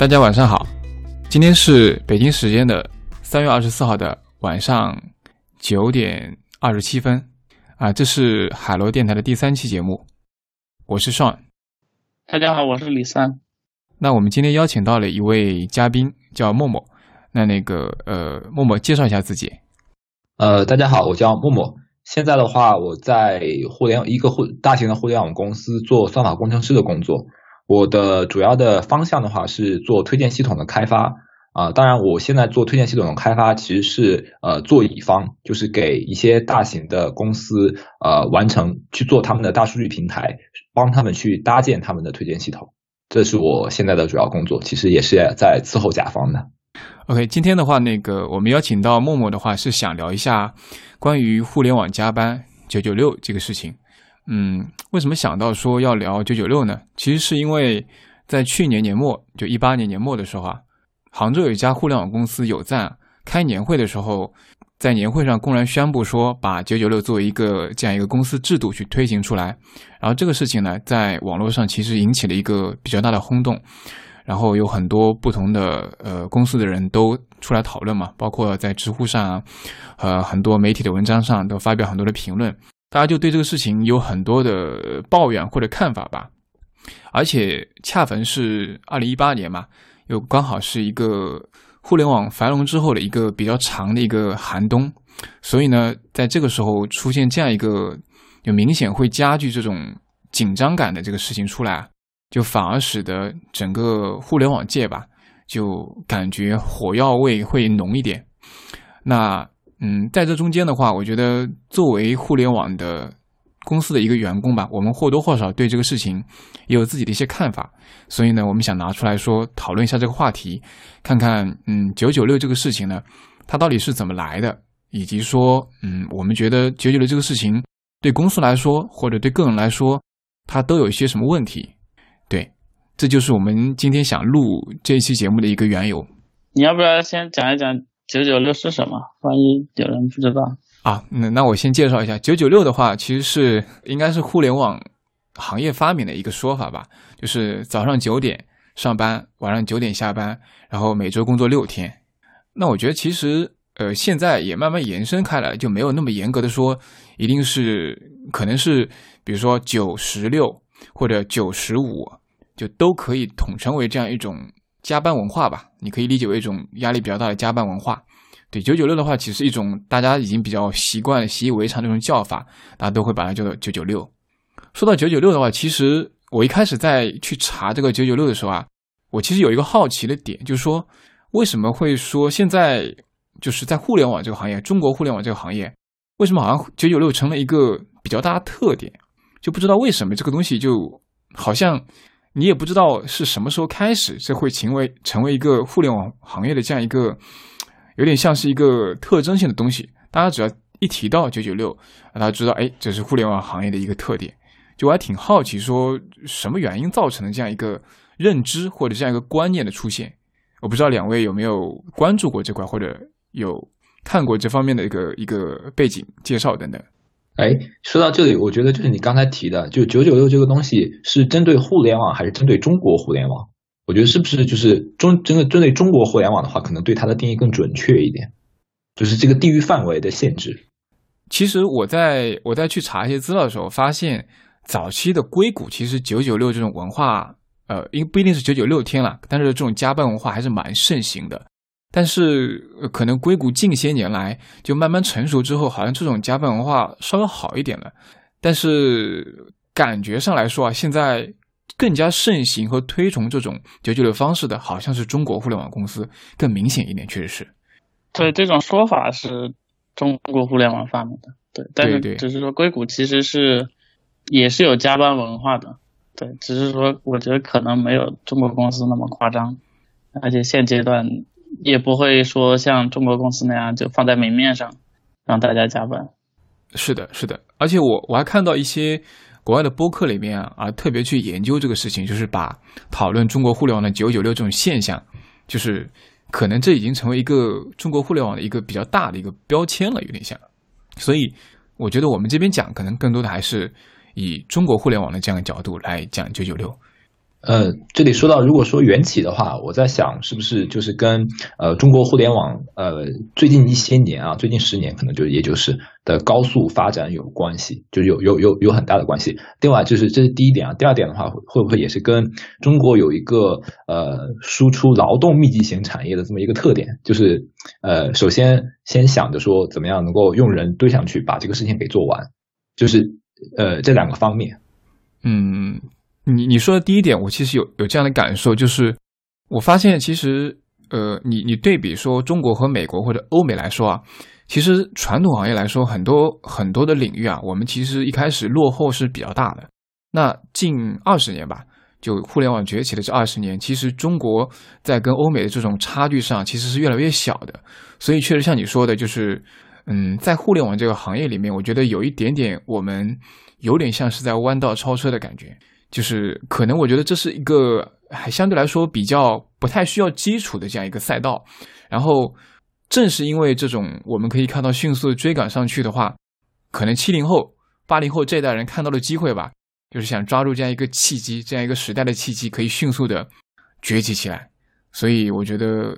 大家晚上好，今天是北京时间的三月二十四号的晚上九点二十七分，啊，这是海螺电台的第三期节目，我是 Sean。大家好，我是李三。那我们今天邀请到了一位嘉宾，叫默默。那那个呃，默默介绍一下自己。呃，大家好，我叫默默。现在的话，我在互联一个互大型的互联网公司做算法工程师的工作。我的主要的方向的话是做推荐系统的开发啊。当然，我现在做推荐系统的开发其实是呃做乙方，就是给一些大型的公司呃完成去做他们的大数据平台，帮他们去搭建他们的推荐系统。这是我现在的主要工作，其实也是在伺候甲方的。OK，今天的话，那个我们邀请到默默的话，是想聊一下关于互联网加班九九六这个事情。嗯，为什么想到说要聊九九六呢？其实是因为在去年年末，就一八年年末的时候啊，杭州有一家互联网公司有赞开年会的时候，在年会上公然宣布说把九九六作为一个这样一个公司制度去推行出来。然后这个事情呢，在网络上其实引起了一个比较大的轰动。然后有很多不同的呃公司的人都出来讨论嘛，包括在知乎上啊，呃很多媒体的文章上都发表很多的评论，大家就对这个事情有很多的抱怨或者看法吧。而且恰逢是二零一八年嘛，又刚好是一个互联网繁荣之后的一个比较长的一个寒冬，所以呢，在这个时候出现这样一个有明显会加剧这种紧张感的这个事情出来。就反而使得整个互联网界吧，就感觉火药味会浓一点。那嗯，在这中间的话，我觉得作为互联网的公司的一个员工吧，我们或多或少对这个事情也有自己的一些看法。所以呢，我们想拿出来说讨论一下这个话题，看看嗯九九六这个事情呢，它到底是怎么来的，以及说嗯，我们觉得九九六这个事情对公司来说或者对个人来说，它都有一些什么问题。对这就是我们今天想录这一期节目的一个缘由。你要不要先讲一讲九九六是什么？万一有人不知道啊，那那我先介绍一下九九六的话，其实是应该是互联网行业发明的一个说法吧，就是早上九点上班，晚上九点下班，然后每周工作六天。那我觉得其实呃现在也慢慢延伸开来，就没有那么严格的说，一定是可能是比如说九十六或者九十五。就都可以统称为这样一种加班文化吧，你可以理解为一种压力比较大的加班文化。对，九九六的话，其实一种大家已经比较习惯、习以为常的这种叫法，大家都会把它叫做九九六。说到九九六的话，其实我一开始在去查这个九九六的时候啊，我其实有一个好奇的点，就是说为什么会说现在就是在互联网这个行业，中国互联网这个行业，为什么好像九九六成了一个比较大的特点？就不知道为什么这个东西就好像。你也不知道是什么时候开始，这会成为成为一个互联网行业的这样一个，有点像是一个特征性的东西。大家只要一提到九九六，大家知道，哎，这是互联网行业的一个特点。就我还挺好奇，说什么原因造成的这样一个认知或者这样一个观念的出现？我不知道两位有没有关注过这块，或者有看过这方面的一个一个背景介绍等等。哎，说到这里，我觉得就是你刚才提的，就九九六这个东西是针对互联网还是针对中国互联网？我觉得是不是就是中针对针对中国互联网的话，可能对它的定义更准确一点，就是这个地域范围的限制。其实我在我在去查一些资料的时候，发现早期的硅谷其实九九六这种文化，呃，因为不一定是九九六天了，但是这种加班文化还是蛮盛行的。但是，可能硅谷近些年来就慢慢成熟之后，好像这种加班文化稍微好一点了。但是感觉上来说啊，现在更加盛行和推崇这种九九六方式的，好像是中国互联网公司更明显一点，确实是。对，这种说法是中国互联网发明的。对，但是只是说硅谷其实是也是有加班文化的。对，只是说我觉得可能没有中国公司那么夸张，而且现阶段。也不会说像中国公司那样就放在明面上让大家加班。是的，是的，而且我我还看到一些国外的播客里面啊，特别去研究这个事情，就是把讨论中国互联网的九九六这种现象，就是可能这已经成为一个中国互联网的一个比较大的一个标签了，有点像。所以我觉得我们这边讲，可能更多的还是以中国互联网的这样的角度来讲九九六。呃，这里说到，如果说缘起的话，我在想是不是就是跟呃中国互联网呃最近一些年啊，最近十年可能就也就是的高速发展有关系，就有有有有很大的关系。另外就是这是第一点啊，第二点的话会不会也是跟中国有一个呃输出劳动密集型产业的这么一个特点，就是呃首先先想着说怎么样能够用人堆上去把这个事情给做完，就是呃这两个方面，嗯。你你说的第一点，我其实有有这样的感受，就是我发现其实，呃，你你对比说中国和美国或者欧美来说啊，其实传统行业来说，很多很多的领域啊，我们其实一开始落后是比较大的。那近二十年吧，就互联网崛起的这二十年，其实中国在跟欧美的这种差距上其实是越来越小的。所以确实像你说的，就是嗯，在互联网这个行业里面，我觉得有一点点我们有点像是在弯道超车的感觉。就是可能，我觉得这是一个还相对来说比较不太需要基础的这样一个赛道。然后，正是因为这种我们可以看到迅速的追赶上去的话，可能七零后、八零后这代人看到了机会吧，就是想抓住这样一个契机，这样一个时代的契机，可以迅速的崛起起来。所以，我觉得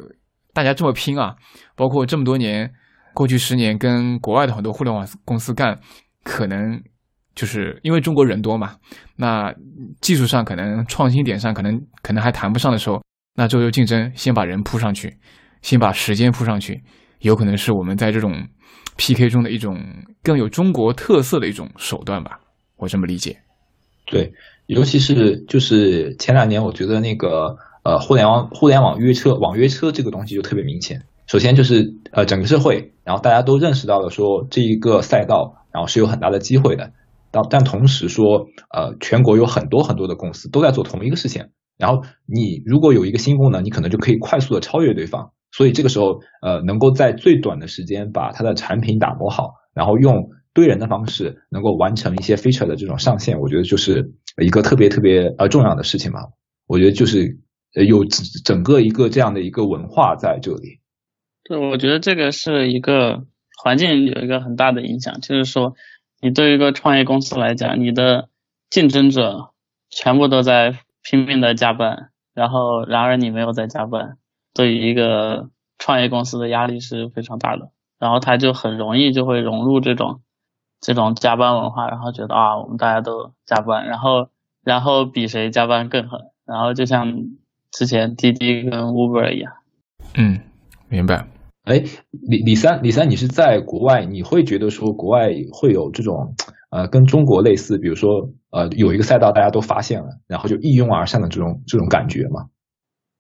大家这么拼啊，包括这么多年，过去十年跟国外的很多互联网公司干，可能。就是因为中国人多嘛，那技术上可能创新点上可能可能还谈不上的时候，那周游竞争先把人扑上去，先把时间扑上去，有可能是我们在这种 PK 中的一种更有中国特色的一种手段吧，我这么理解。对，尤其是就是前两年，我觉得那个呃互联网互联网约车网约车这个东西就特别明显。首先就是呃整个社会，然后大家都认识到了说这一个赛道，然后是有很大的机会的。但但同时说，呃，全国有很多很多的公司都在做同一个事情，然后你如果有一个新功能，你可能就可以快速的超越对方，所以这个时候，呃，能够在最短的时间把它的产品打磨好，然后用堆人的方式能够完成一些 feature 的这种上线，我觉得就是一个特别特别呃重要的事情吧。我觉得就是有整个一个这样的一个文化在这里。对，我觉得这个是一个环境有一个很大的影响，就是说。你对于一个创业公司来讲，你的竞争者全部都在拼命的加班，然后然而你没有在加班，对于一个创业公司的压力是非常大的，然后他就很容易就会融入这种这种加班文化，然后觉得啊我们大家都加班，然后然后比谁加班更狠，然后就像之前滴滴跟 Uber 一样。嗯，明白。哎，李李三，李三，你是在国外，你会觉得说国外会有这种呃跟中国类似，比如说呃有一个赛道大家都发现了，然后就一拥而上的这种这种感觉吗？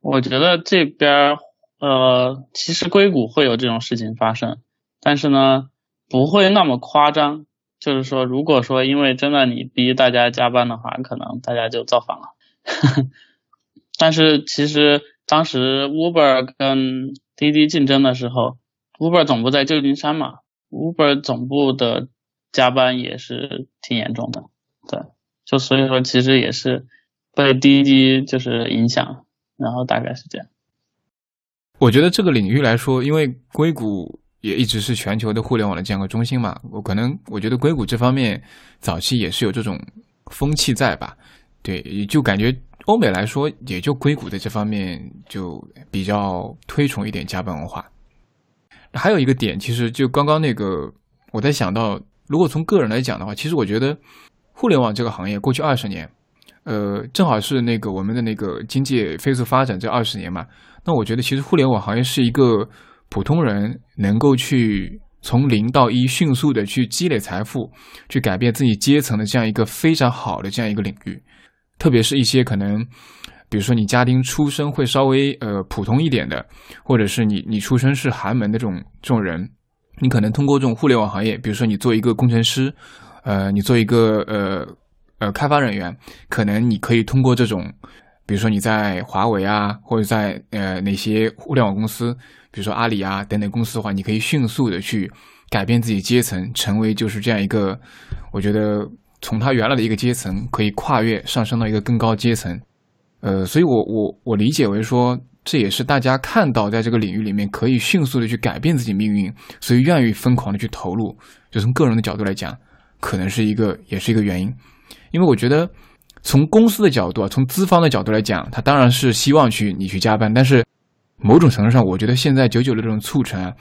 我觉得这边呃其实硅谷会有这种事情发生，但是呢不会那么夸张。就是说，如果说因为真的你逼大家加班的话，可能大家就造反了。但是其实当时 Uber 跟滴滴竞争的时候，Uber 总部在旧金山嘛，Uber 总部的加班也是挺严重的，对，就所以说其实也是被滴滴就是影响，然后大概是这样。我觉得这个领域来说，因为硅谷也一直是全球的互联网的这样一个中心嘛，我可能我觉得硅谷这方面早期也是有这种风气在吧，对，就感觉。欧美来说，也就硅谷的这方面就比较推崇一点加班文化。还有一个点，其实就刚刚那个，我在想到，如果从个人来讲的话，其实我觉得互联网这个行业过去二十年，呃，正好是那个我们的那个经济飞速发展这二十年嘛。那我觉得其实互联网行业是一个普通人能够去从零到一迅速的去积累财富，去改变自己阶层的这样一个非常好的这样一个领域。特别是一些可能，比如说你家庭出身会稍微呃普通一点的，或者是你你出身是寒门的这种这种人，你可能通过这种互联网行业，比如说你做一个工程师，呃，你做一个呃呃开发人员，可能你可以通过这种，比如说你在华为啊，或者在呃哪些互联网公司，比如说阿里啊等等公司的话，你可以迅速的去改变自己阶层，成为就是这样一个，我觉得。从他原来的一个阶层可以跨越上升到一个更高阶层，呃，所以我我我理解为说，这也是大家看到在这个领域里面可以迅速的去改变自己命运，所以愿意疯狂的去投入。就从个人的角度来讲，可能是一个也是一个原因，因为我觉得从公司的角度啊，从资方的角度来讲，他当然是希望去你去加班，但是某种程度上，我觉得现在九九六这种促成啊，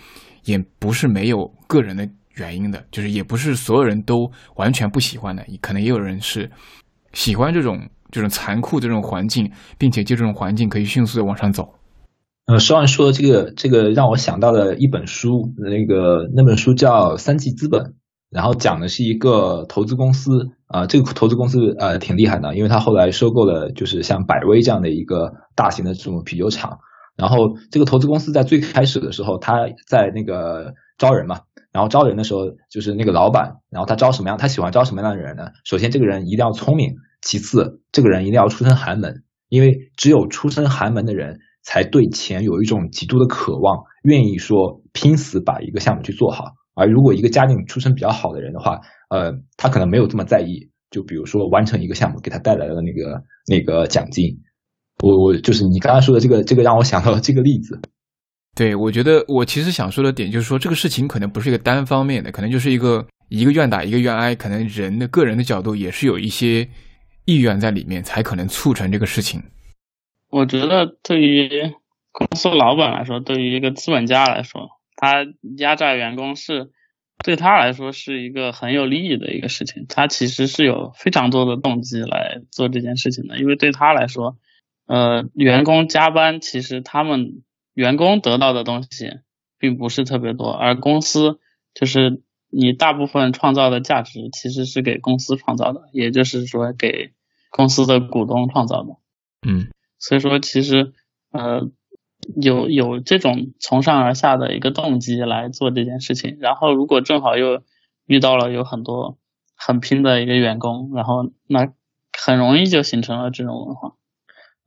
也不是没有个人的原因的，就是也不是所有人都完全不喜欢的，可能也有人是喜欢这种这种残酷的这种环境，并且就这种环境可以迅速的往上走。呃，说完说这个这个让我想到了一本书，那个那本书叫《三季资本》。然后讲的是一个投资公司，啊，这个投资公司呃挺厉害的，因为他后来收购了就是像百威这样的一个大型的这种啤酒厂。然后这个投资公司在最开始的时候，他在那个招人嘛，然后招人的时候就是那个老板，然后他招什么样，他喜欢招什么样的人呢？首先这个人一定要聪明，其次这个人一定要出身寒门，因为只有出身寒门的人才对钱有一种极度的渴望，愿意说拼死把一个项目去做好。而如果一个家境出身比较好的人的话，呃，他可能没有这么在意。就比如说完成一个项目给他带来的那个那个奖金，我我就是你刚刚说的这个这个让我想到了这个例子。对，我觉得我其实想说的点就是说，这个事情可能不是一个单方面的，可能就是一个一个愿打一个愿挨，可能人的个人的角度也是有一些意愿在里面，才可能促成这个事情。我觉得对于公司老板来说，对于一个资本家来说。他压榨员工是对他来说是一个很有利益的一个事情，他其实是有非常多的动机来做这件事情的，因为对他来说，呃，员工加班其实他们员工得到的东西并不是特别多，而公司就是你大部分创造的价值其实是给公司创造的，也就是说给公司的股东创造的，嗯，所以说其实呃。有有这种从上而下的一个动机来做这件事情，然后如果正好又遇到了有很多很拼的一个员工，然后那很容易就形成了这种文化。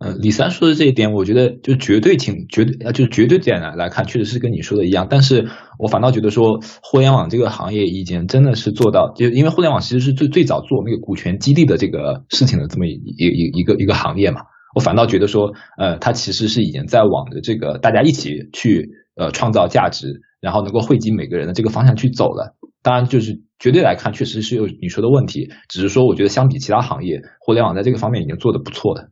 呃，李三说的这一点，我觉得就绝对挺绝对啊，就绝对点来来看，确实是跟你说的一样。但是我反倒觉得说，互联网这个行业已经真的是做到，就因为互联网其实是最最早做那个股权激励的这个事情的这么一一一个一个行业嘛。我反倒觉得说，呃，它其实是已经在往着这个大家一起去呃创造价值，然后能够惠及每个人的这个方向去走了。当然，就是绝对来看，确实是有你说的问题。只是说，我觉得相比其他行业，互联网在这个方面已经做的不错的。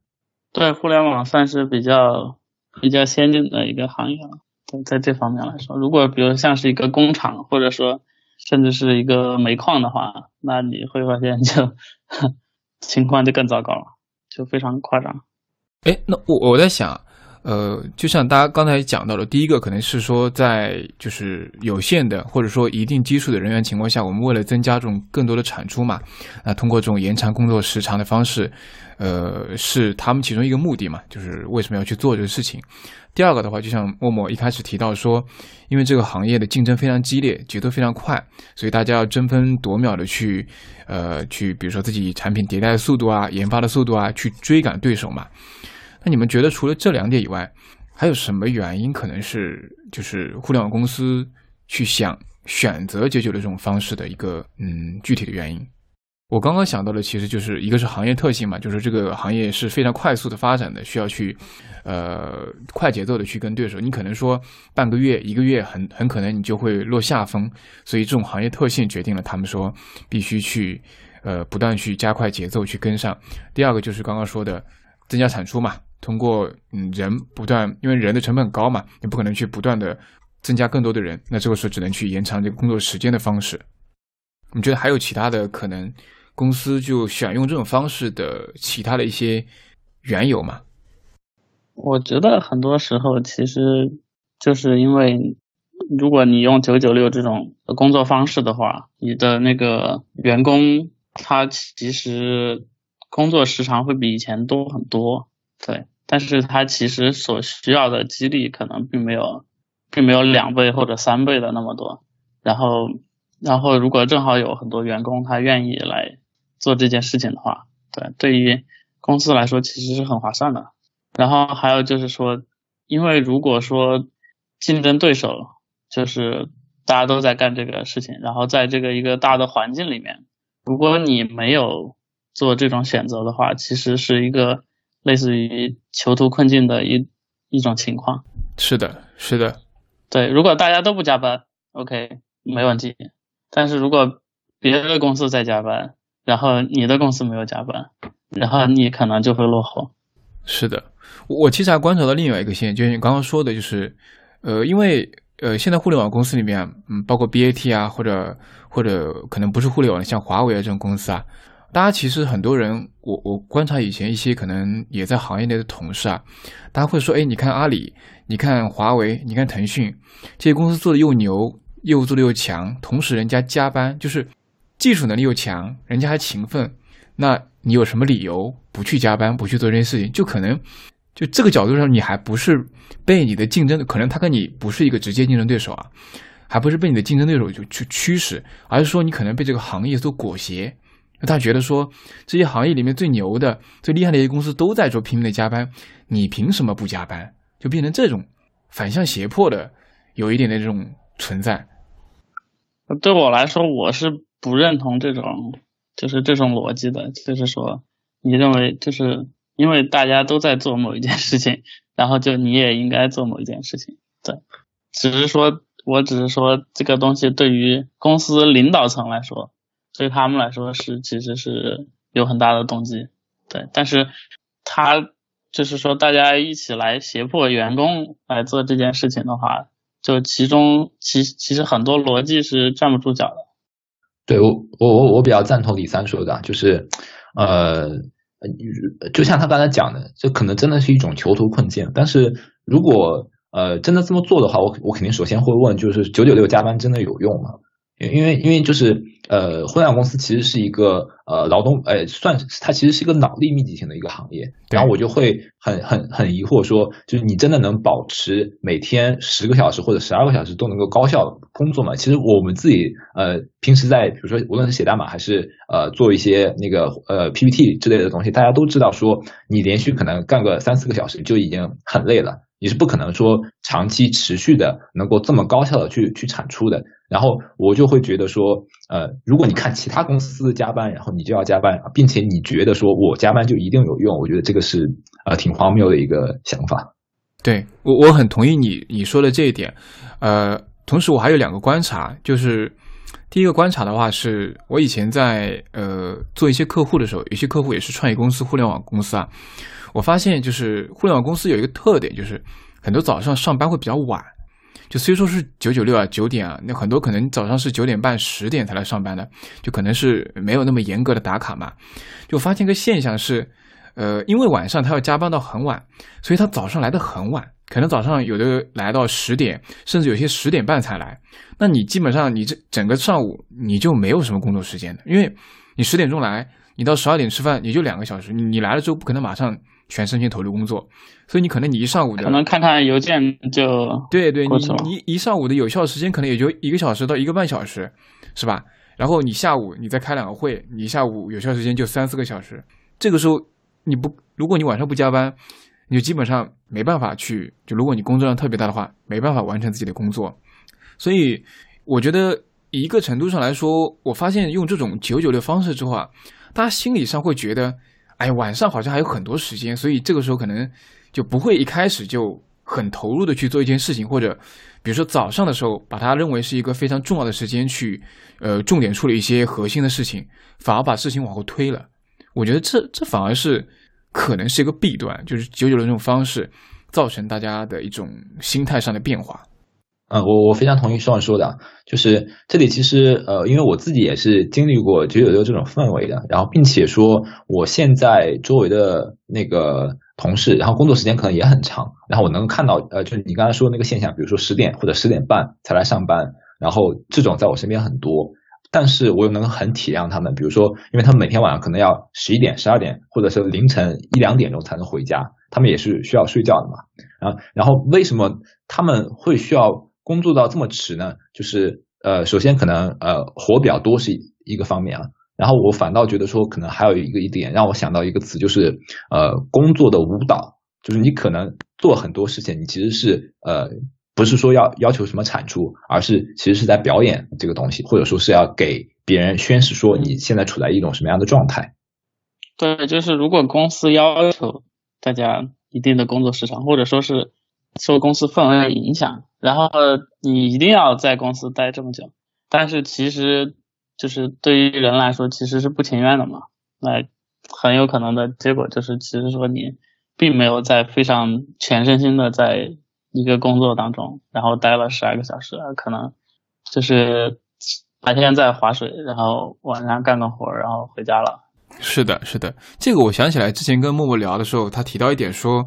对，互联网算是比较比较先进的一个行业了。在这方面来说，如果比如像是一个工厂，或者说甚至是一个煤矿的话，那你会发现就 情况就更糟糕了，就非常夸张。哎，那我我在想，呃，就像大家刚才讲到的，第一个可能是说，在就是有限的或者说一定基数的人员情况下，我们为了增加这种更多的产出嘛，那通过这种延长工作时长的方式，呃，是他们其中一个目的嘛，就是为什么要去做这个事情。第二个的话，就像默默一开始提到说，因为这个行业的竞争非常激烈，节奏非常快，所以大家要争分夺秒的去，呃，去比如说自己产品迭代的速度啊，研发的速度啊，去追赶对手嘛。那你们觉得除了这两点以外，还有什么原因可能是就是互联网公司去想选择九九的这种方式的一个嗯具体的原因？我刚刚想到的其实就是一个是行业特性嘛，就是这个行业是非常快速的发展的，需要去呃快节奏的去跟对手。你可能说半个月、一个月，很很可能你就会落下风，所以这种行业特性决定了他们说必须去呃不断去加快节奏去跟上。第二个就是刚刚说的增加产出嘛。通过嗯人不断，因为人的成本高嘛，你不可能去不断的增加更多的人，那这个时候只能去延长这个工作时间的方式。你觉得还有其他的可能，公司就选用这种方式的其他的一些缘由吗？我觉得很多时候其实就是因为，如果你用九九六这种工作方式的话，你的那个员工他其实工作时长会比以前多很多，对。但是他其实所需要的激励可能并没有，并没有两倍或者三倍的那么多。然后，然后如果正好有很多员工他愿意来做这件事情的话，对，对于公司来说其实是很划算的。然后还有就是说，因为如果说竞争对手就是大家都在干这个事情，然后在这个一个大的环境里面，如果你没有做这种选择的话，其实是一个。类似于囚徒困境的一一种情况，是的，是的，对。如果大家都不加班，OK，没问题。但是如果别的公司在加班，然后你的公司没有加班，然后你可能就会落后。是的，我其实还观察到另外一个现象，就是你刚刚说的，就是呃，因为呃，现在互联网公司里面，嗯，包括 BAT 啊，或者或者可能不是互联网，像华为啊这种公司啊，大家其实很多人，我我观察以前一些可能也在行业内的同事啊，大家会说，哎，你看阿里，你看华为，你看腾讯，这些公司做的又牛。业务做的又强，同时人家加班，就是技术能力又强，人家还勤奋，那你有什么理由不去加班，不去做这件事情？就可能就这个角度上，你还不是被你的竞争，可能他跟你不是一个直接竞争对手啊，还不是被你的竞争对手就去驱使，而是说你可能被这个行业所裹挟。他觉得说这些行业里面最牛的、最厉害的一些公司都在做拼命的加班，你凭什么不加班？就变成这种反向胁迫的，有一点的这种存在。对我来说，我是不认同这种，就是这种逻辑的。就是说，你认为就是因为大家都在做某一件事情，然后就你也应该做某一件事情。对，只是说，我只是说这个东西对于公司领导层来说，对他们来说是其实是有很大的动机。对，但是他就是说，大家一起来胁迫员工来做这件事情的话。就其中，其其实很多逻辑是站不住脚的。对我，我我我比较赞同李三说的，就是，呃，就像他刚才讲的，这可能真的是一种囚徒困境。但是如果呃真的这么做的话，我我肯定首先会问，就是九九六加班真的有用吗？因为因为就是呃，互联网公司其实是一个呃劳动，呃，算它其实是一个脑力密集型的一个行业。然后我就会很很很疑惑说，就是你真的能保持每天十个小时或者十二个小时都能够高效工作吗？其实我们自己呃平时在比如说无论是写代码还是呃做一些那个呃 PPT 之类的东西，大家都知道说你连续可能干个三四个小时就已经很累了，你是不可能说长期持续的能够这么高效的去去产出的。然后我就会觉得说，呃，如果你看其他公司加班，然后你就要加班，并且你觉得说我加班就一定有用，我觉得这个是呃挺荒谬的一个想法。对我我很同意你你说的这一点，呃，同时我还有两个观察，就是第一个观察的话是，我以前在呃做一些客户的时候，有些客户也是创业公司、互联网公司啊，我发现就是互联网公司有一个特点，就是很多早上上班会比较晚。就虽说是九九六啊，九点啊，那很多可能早上是九点半、十点才来上班的，就可能是没有那么严格的打卡嘛。就发现个现象是，呃，因为晚上他要加班到很晚，所以他早上来的很晚，可能早上有的来到十点，甚至有些十点半才来。那你基本上你这整个上午你就没有什么工作时间的，因为你十点钟来，你到十二点吃饭也就两个小时，你来了之后不可能马上。全身心投入工作，所以你可能你一上午的可能看看邮件就对对，你你一上午的有效时间可能也就一个小时到一个半小时，是吧？然后你下午你再开两个会，你下午有效时间就三四个小时。这个时候你不，如果你晚上不加班，你就基本上没办法去。就如果你工作量特别大的话，没办法完成自己的工作。所以我觉得一个程度上来说，我发现用这种九九六方式之后啊，大家心理上会觉得。哎，晚上好像还有很多时间，所以这个时候可能就不会一开始就很投入的去做一件事情，或者比如说早上的时候把它认为是一个非常重要的时间去，呃，重点处理一些核心的事情，反而把事情往后推了。我觉得这这反而是可能是一个弊端，就是九九的这种方式造成大家的一种心态上的变化。嗯，我我非常同意双说的，就是这里其实呃，因为我自己也是经历过九九六这种氛围的，然后并且说我现在周围的那个同事，然后工作时间可能也很长，然后我能看到呃，就是你刚才说的那个现象，比如说十点或者十点半才来上班，然后这种在我身边很多，但是我又能很体谅他们，比如说因为他们每天晚上可能要十一点、十二点或者是凌晨一两点钟才能回家，他们也是需要睡觉的嘛，啊，然后为什么他们会需要？工作到这么迟呢，就是呃，首先可能呃活比较多是一个方面啊，然后我反倒觉得说，可能还有一个一点让我想到一个词，就是呃工作的舞蹈，就是你可能做很多事情，你其实是呃不是说要要求什么产出，而是其实是在表演这个东西，或者说是要给别人宣示说你现在处在一种什么样的状态。对，就是如果公司要求大家一定的工作时长，或者说是。受公司氛围的影响，然后你一定要在公司待这么久，但是其实就是对于人来说其实是不情愿的嘛。那很有可能的结果就是，其实说你并没有在非常全身心的在一个工作当中，然后待了十二个小时，可能就是白天在划水，然后晚上干个活，然后回家了。是的，是的，这个我想起来之前跟默默聊的时候，他提到一点说，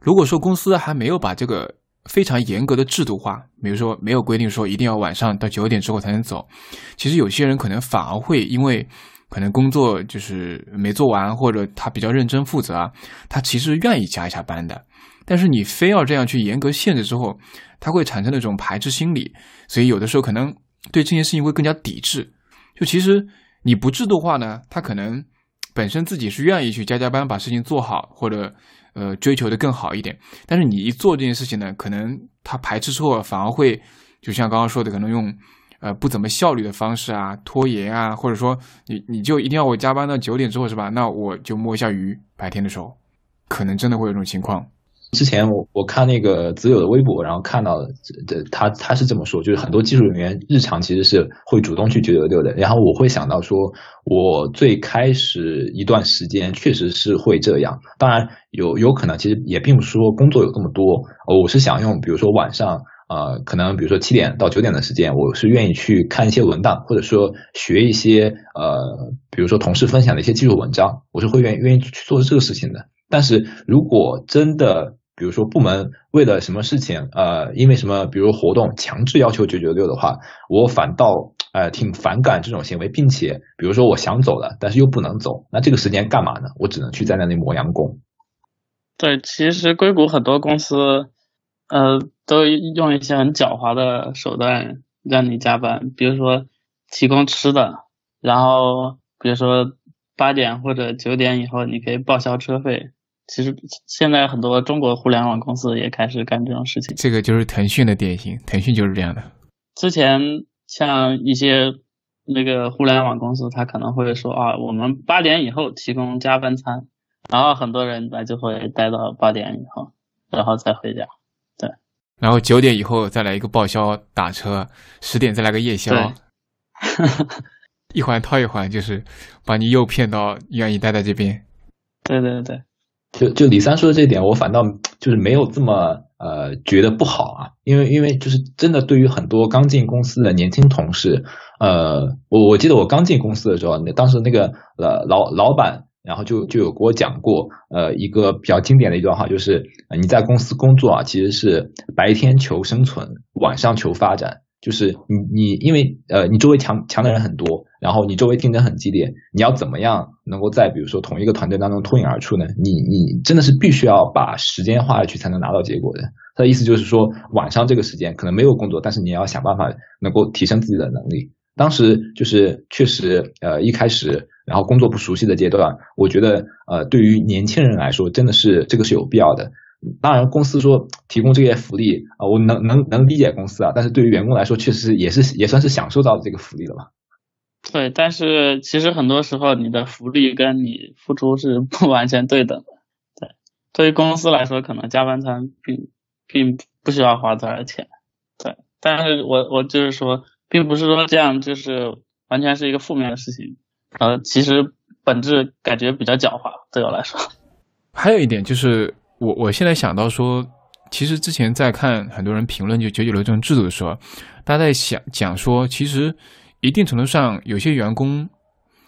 如果说公司还没有把这个非常严格的制度化，比如说没有规定说一定要晚上到九点之后才能走，其实有些人可能反而会因为可能工作就是没做完，或者他比较认真负责啊，他其实愿意加一下班的。但是你非要这样去严格限制之后，他会产生那种排斥心理，所以有的时候可能对这件事情会更加抵制。就其实你不制度化呢，他可能。本身自己是愿意去加加班把事情做好，或者呃追求的更好一点。但是你一做这件事情呢，可能他排斥之后反而会，就像刚刚说的，可能用呃不怎么效率的方式啊，拖延啊，或者说你你就一定要我加班到九点之后是吧？那我就摸一下鱼，白天的时候，可能真的会有这种情况。之前我我看那个子友的微博，然后看到这他他是这么说，就是很多技术人员日常其实是会主动去九九六的。然后我会想到说，我最开始一段时间确实是会这样。当然有有可能其实也并不是说工作有这么多，我是想用比如说晚上呃可能比如说七点到九点的时间，我是愿意去看一些文档，或者说学一些呃比如说同事分享的一些技术文章，我是会愿愿意去做这个事情的。但是如果真的，比如说部门为了什么事情，呃，因为什么，比如活动强制要求九九六的话，我反倒呃挺反感这种行为，并且比如说我想走了，但是又不能走，那这个时间干嘛呢？我只能去在那里磨洋工。对，其实硅谷很多公司，呃，都用一些很狡猾的手段让你加班，比如说提供吃的，然后比如说。八点或者九点以后，你可以报销车费。其实现在很多中国互联网公司也开始干这种事情。这个就是腾讯的典型，腾讯就是这样的。之前像一些那个互联网公司，他可能会说啊，我们八点以后提供加班餐，然后很多人那就会待到八点以后，然后再回家。对。然后九点以后再来一个报销打车，十点再来个夜宵。一环套一环，就是把你诱骗到愿意待在这边。对对对，就就李三说的这一点，我反倒就是没有这么呃觉得不好啊，因为因为就是真的对于很多刚进公司的年轻同事，呃，我我记得我刚进公司的时候，那当时那个呃老老板，然后就就有给我讲过，呃，一个比较经典的一段话，就是你在公司工作啊，其实是白天求生存，晚上求发展。就是你你因为呃你周围强强的人很多，然后你周围竞争很激烈，你要怎么样能够在比如说同一个团队当中脱颖而出呢？你你真的是必须要把时间花下去才能拿到结果的。他的意思就是说晚上这个时间可能没有工作，但是你要想办法能够提升自己的能力。当时就是确实呃一开始然后工作不熟悉的阶段，我觉得呃对于年轻人来说真的是这个是有必要的。当然，公司说提供这些福利啊，我能能能理解公司啊，但是对于员工来说，确实也是也算是享受到这个福利了吧？对，但是其实很多时候你的福利跟你付出是不 完全对等的。对，对于公司来说，可能加班餐并并不需要花多少钱。对，但是我我就是说，并不是说这样就是完全是一个负面的事情。呃，其实本质感觉比较狡猾，对我来说。还有一点就是。我我现在想到说，其实之前在看很多人评论就九九六这种制度的时候，大家在想讲说，其实一定程度上有些员工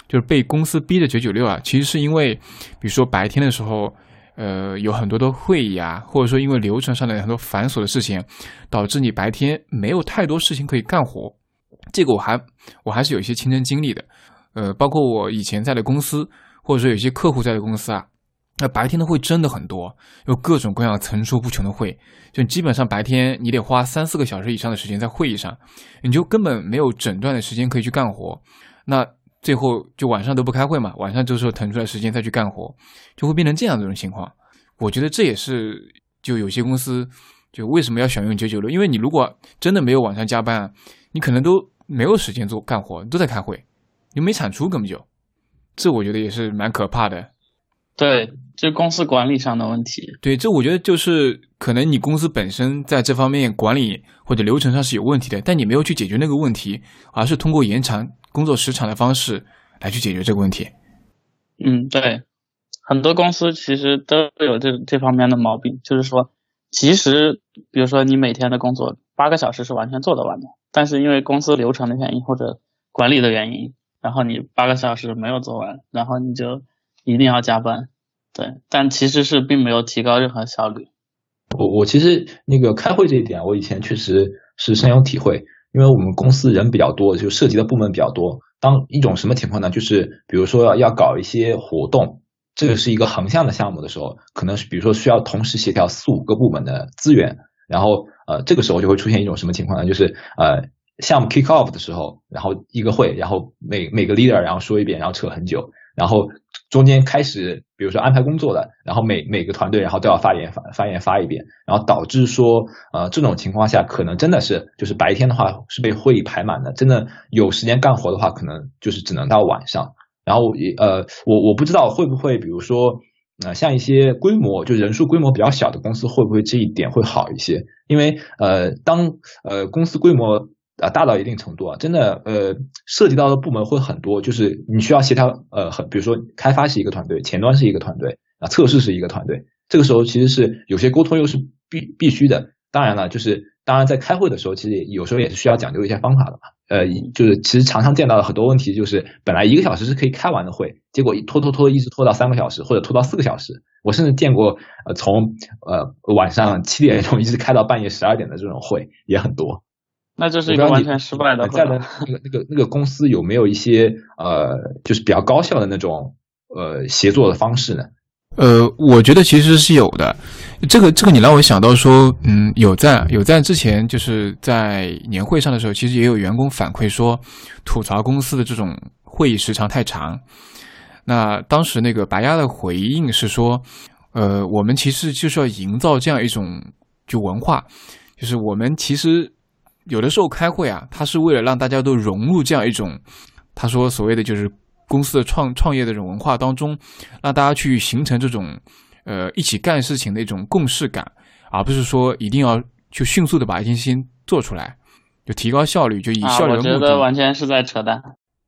就是被公司逼着九九六啊，其实是因为，比如说白天的时候，呃，有很多的会议啊，或者说因为流程上的很多繁琐的事情，导致你白天没有太多事情可以干活。这个我还我还是有一些亲身经历的，呃，包括我以前在的公司，或者说有些客户在的公司啊。那白天的会真的很多，有各种各样层出不穷的会，就基本上白天你得花三四个小时以上的时间在会议上，你就根本没有整段的时间可以去干活。那最后就晚上都不开会嘛，晚上这时候腾出来时间再去干活，就会变成这样这种情况。我觉得这也是就有些公司就为什么要选用九九六，因为你如果真的没有晚上加班，你可能都没有时间做干活，都在开会，你没产出根本就，这我觉得也是蛮可怕的。对，就公司管理上的问题。对，这我觉得就是可能你公司本身在这方面管理或者流程上是有问题的，但你没有去解决那个问题，而是通过延长工作时长的方式来去解决这个问题。嗯，对，很多公司其实都有这这方面的毛病，就是说，其实比如说你每天的工作八个小时是完全做得完的，但是因为公司流程的原因或者管理的原因，然后你八个小时没有做完，然后你就一定要加班，对，但其实是并没有提高任何效率。我我其实那个开会这一点，我以前确实是深有体会，因为我们公司人比较多，就涉及的部门比较多。当一种什么情况呢？就是比如说要要搞一些活动，这个是一个横向的项目的时候，可能是比如说需要同时协调四五个部门的资源，然后呃这个时候就会出现一种什么情况呢？就是呃项目 kick off 的时候，然后一个会，然后每每个 leader 然后说一遍，然后扯很久，然后中间开始比如说安排工作的，然后每每个团队然后都要发言发发言发一遍，然后导致说呃这种情况下可能真的是就是白天的话是被会议排满的，真的有时间干活的话可能就是只能到晚上，然后也呃我我不知道会不会比如说呃像一些规模就人数规模比较小的公司会不会这一点会好一些，因为呃当呃公司规模啊，大到一定程度啊，真的，呃，涉及到的部门会很多，就是你需要协调，呃，很，比如说开发是一个团队，前端是一个团队，啊，测试是一个团队，这个时候其实是有些沟通又是必必须的。当然了，就是当然在开会的时候，其实有时候也是需要讲究一些方法的嘛。呃，就是其实常常见到的很多问题，就是本来一个小时是可以开完的会，结果拖拖拖一直拖到三个小时，或者拖到四个小时。我甚至见过，呃，从呃晚上七点钟一直开到半夜十二点的这种会也很多。那这是一个完全失败的。在的那个那个那个公司有没有一些呃，就是比较高效的那种呃协作的方式呢？呃，我觉得其实是有的。这个这个你让我想到说，嗯，有在有在之前就是在年会上的时候，其实也有员工反馈说，吐槽公司的这种会议时长太长。那当时那个白鸭的回应是说，呃，我们其实就是要营造这样一种就文化，就是我们其实。有的时候开会啊，他是为了让大家都融入这样一种，他说所谓的就是公司的创创业的这种文化当中，让大家去形成这种呃一起干事情的一种共识感，而不是说一定要去迅速的把一件事情做出来，就提高效率，就以效率为目的。我觉得完全是在扯淡。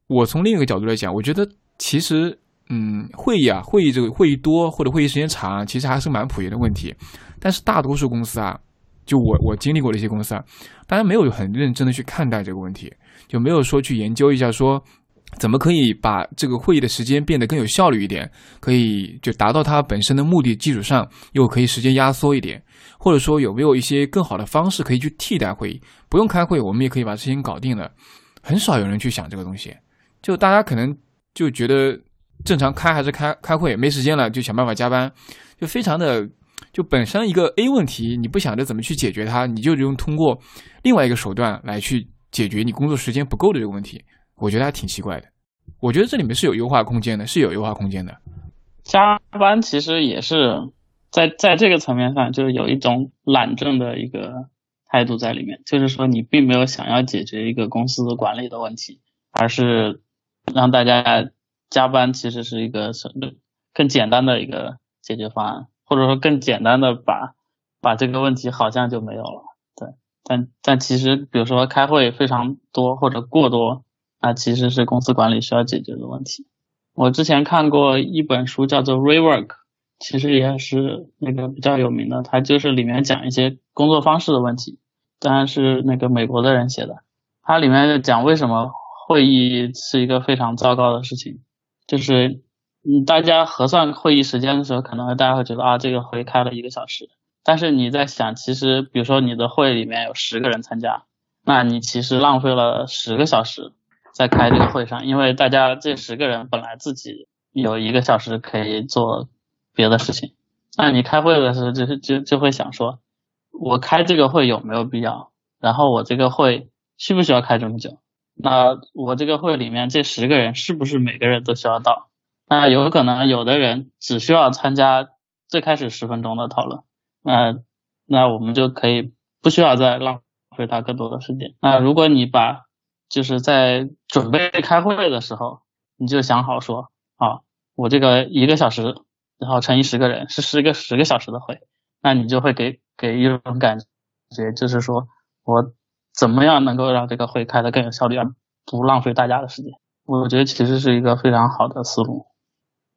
我从另一个角度来讲，我觉得其实嗯会议啊，会议这个会议多或者会议时间长，其实还是蛮普遍的问题，但是大多数公司啊。就我我经历过的一些公司啊，大家没有很认真的去看待这个问题，就没有说去研究一下说怎么可以把这个会议的时间变得更有效率一点，可以就达到它本身的目的基础上，又可以时间压缩一点，或者说有没有一些更好的方式可以去替代会议，不用开会，我们也可以把事情搞定了。很少有人去想这个东西，就大家可能就觉得正常开还是开开会，没时间了就想办法加班，就非常的。就本身一个 A 问题，你不想着怎么去解决它，你就用通过另外一个手段来去解决你工作时间不够的这个问题，我觉得还挺奇怪的。我觉得这里面是有优化空间的，是有优化空间的。加班其实也是在在这个层面上，就是有一种懒政的一个态度在里面，就是说你并没有想要解决一个公司的管理的问题，而是让大家加班，其实是一个更简单的一个解决方案。或者说更简单的把把这个问题好像就没有了，对，但但其实比如说开会非常多或者过多，那其实是公司管理需要解决的问题。我之前看过一本书叫做《Rework》，其实也是那个比较有名的，它就是里面讲一些工作方式的问题，当然是那个美国的人写的，它里面讲为什么会议是一个非常糟糕的事情，就是。嗯，大家核算会议时间的时候，可能大家会觉得啊，这个会开了一个小时。但是你在想，其实比如说你的会里面有十个人参加，那你其实浪费了十个小时在开这个会上，因为大家这十个人本来自己有一个小时可以做别的事情。那你开会的时候，就就就会想说，我开这个会有没有必要？然后我这个会需不需要开这么久？那我这个会里面这十个人是不是每个人都需要到？那有可能有的人只需要参加最开始十分钟的讨论，那那我们就可以不需要再浪费他更多的时间。那如果你把就是在准备开会的时候，你就想好说，啊，我这个一个小时然后乘以十个人是十个十个小时的会，那你就会给给一种感觉，就是说我怎么样能够让这个会开得更有效率，而不浪费大家的时间。我觉得其实是一个非常好的思路。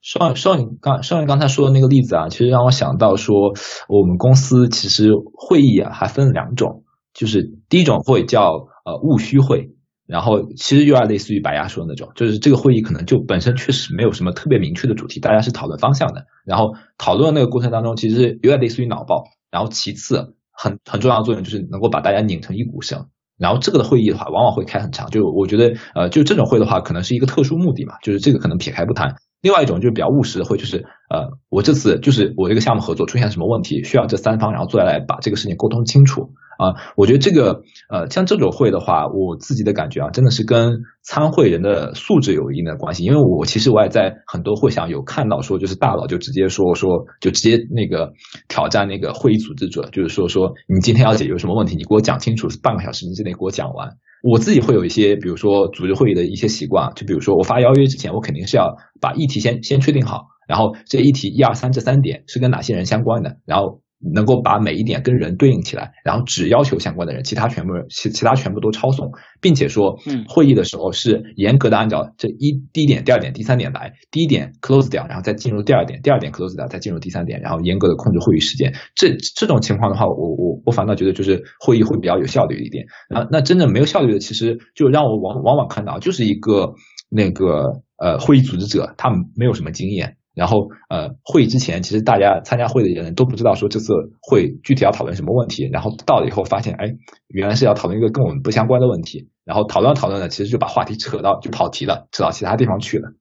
说说你刚说你刚才说的那个例子啊，其实让我想到说，我们公司其实会议啊还分两种，就是第一种会叫呃务虚会，然后其实有点类似于白牙说的那种，就是这个会议可能就本身确实没有什么特别明确的主题，大家是讨论方向的，然后讨论的那个过程当中其实有点类似于脑爆，然后其次很很重要的作用就是能够把大家拧成一股绳。然后这个的会议的话，往往会开很长。就我觉得，呃，就这种会的话，可能是一个特殊目的嘛，就是这个可能撇开不谈。另外一种就是比较务实的会，就是呃，我这次就是我这个项目合作出现什么问题，需要这三方然后坐下来把这个事情沟通清楚。啊，我觉得这个呃，像这种会的话，我自己的感觉啊，真的是跟参会人的素质有一定的关系。因为我其实我也在很多会上有看到说，就是大佬就直接说说，就直接那个挑战那个会议组织者，就是说说你今天要解决什么问题，你给我讲清楚，半个小时之内给我讲完。我自己会有一些，比如说组织会议的一些习惯，就比如说我发邀约之前，我肯定是要把议题先先确定好，然后这一题一二三这三点是跟哪些人相关的，然后。能够把每一点跟人对应起来，然后只要求相关的人，其他全部其其他全部都抄送，并且说，嗯，会议的时候是严格的按照这一第一点、第二点、第三点来，第一点 close 掉，然后再进入第二点，第二点 close 掉，再进入第三点，然后严格的控制会议时间。这这种情况的话，我我我反倒觉得就是会议会比较有效率一点。啊，那真正没有效率的，其实就让我往往往看到就是一个那个呃会议组织者，他们没有什么经验。然后，呃，会议之前，其实大家参加会的人都不知道说这次会具体要讨论什么问题。然后到了以后，发现，哎，原来是要讨论一个跟我们不相关的问题。然后讨论讨论呢，其实就把话题扯到就跑题了，扯到其他地方去了。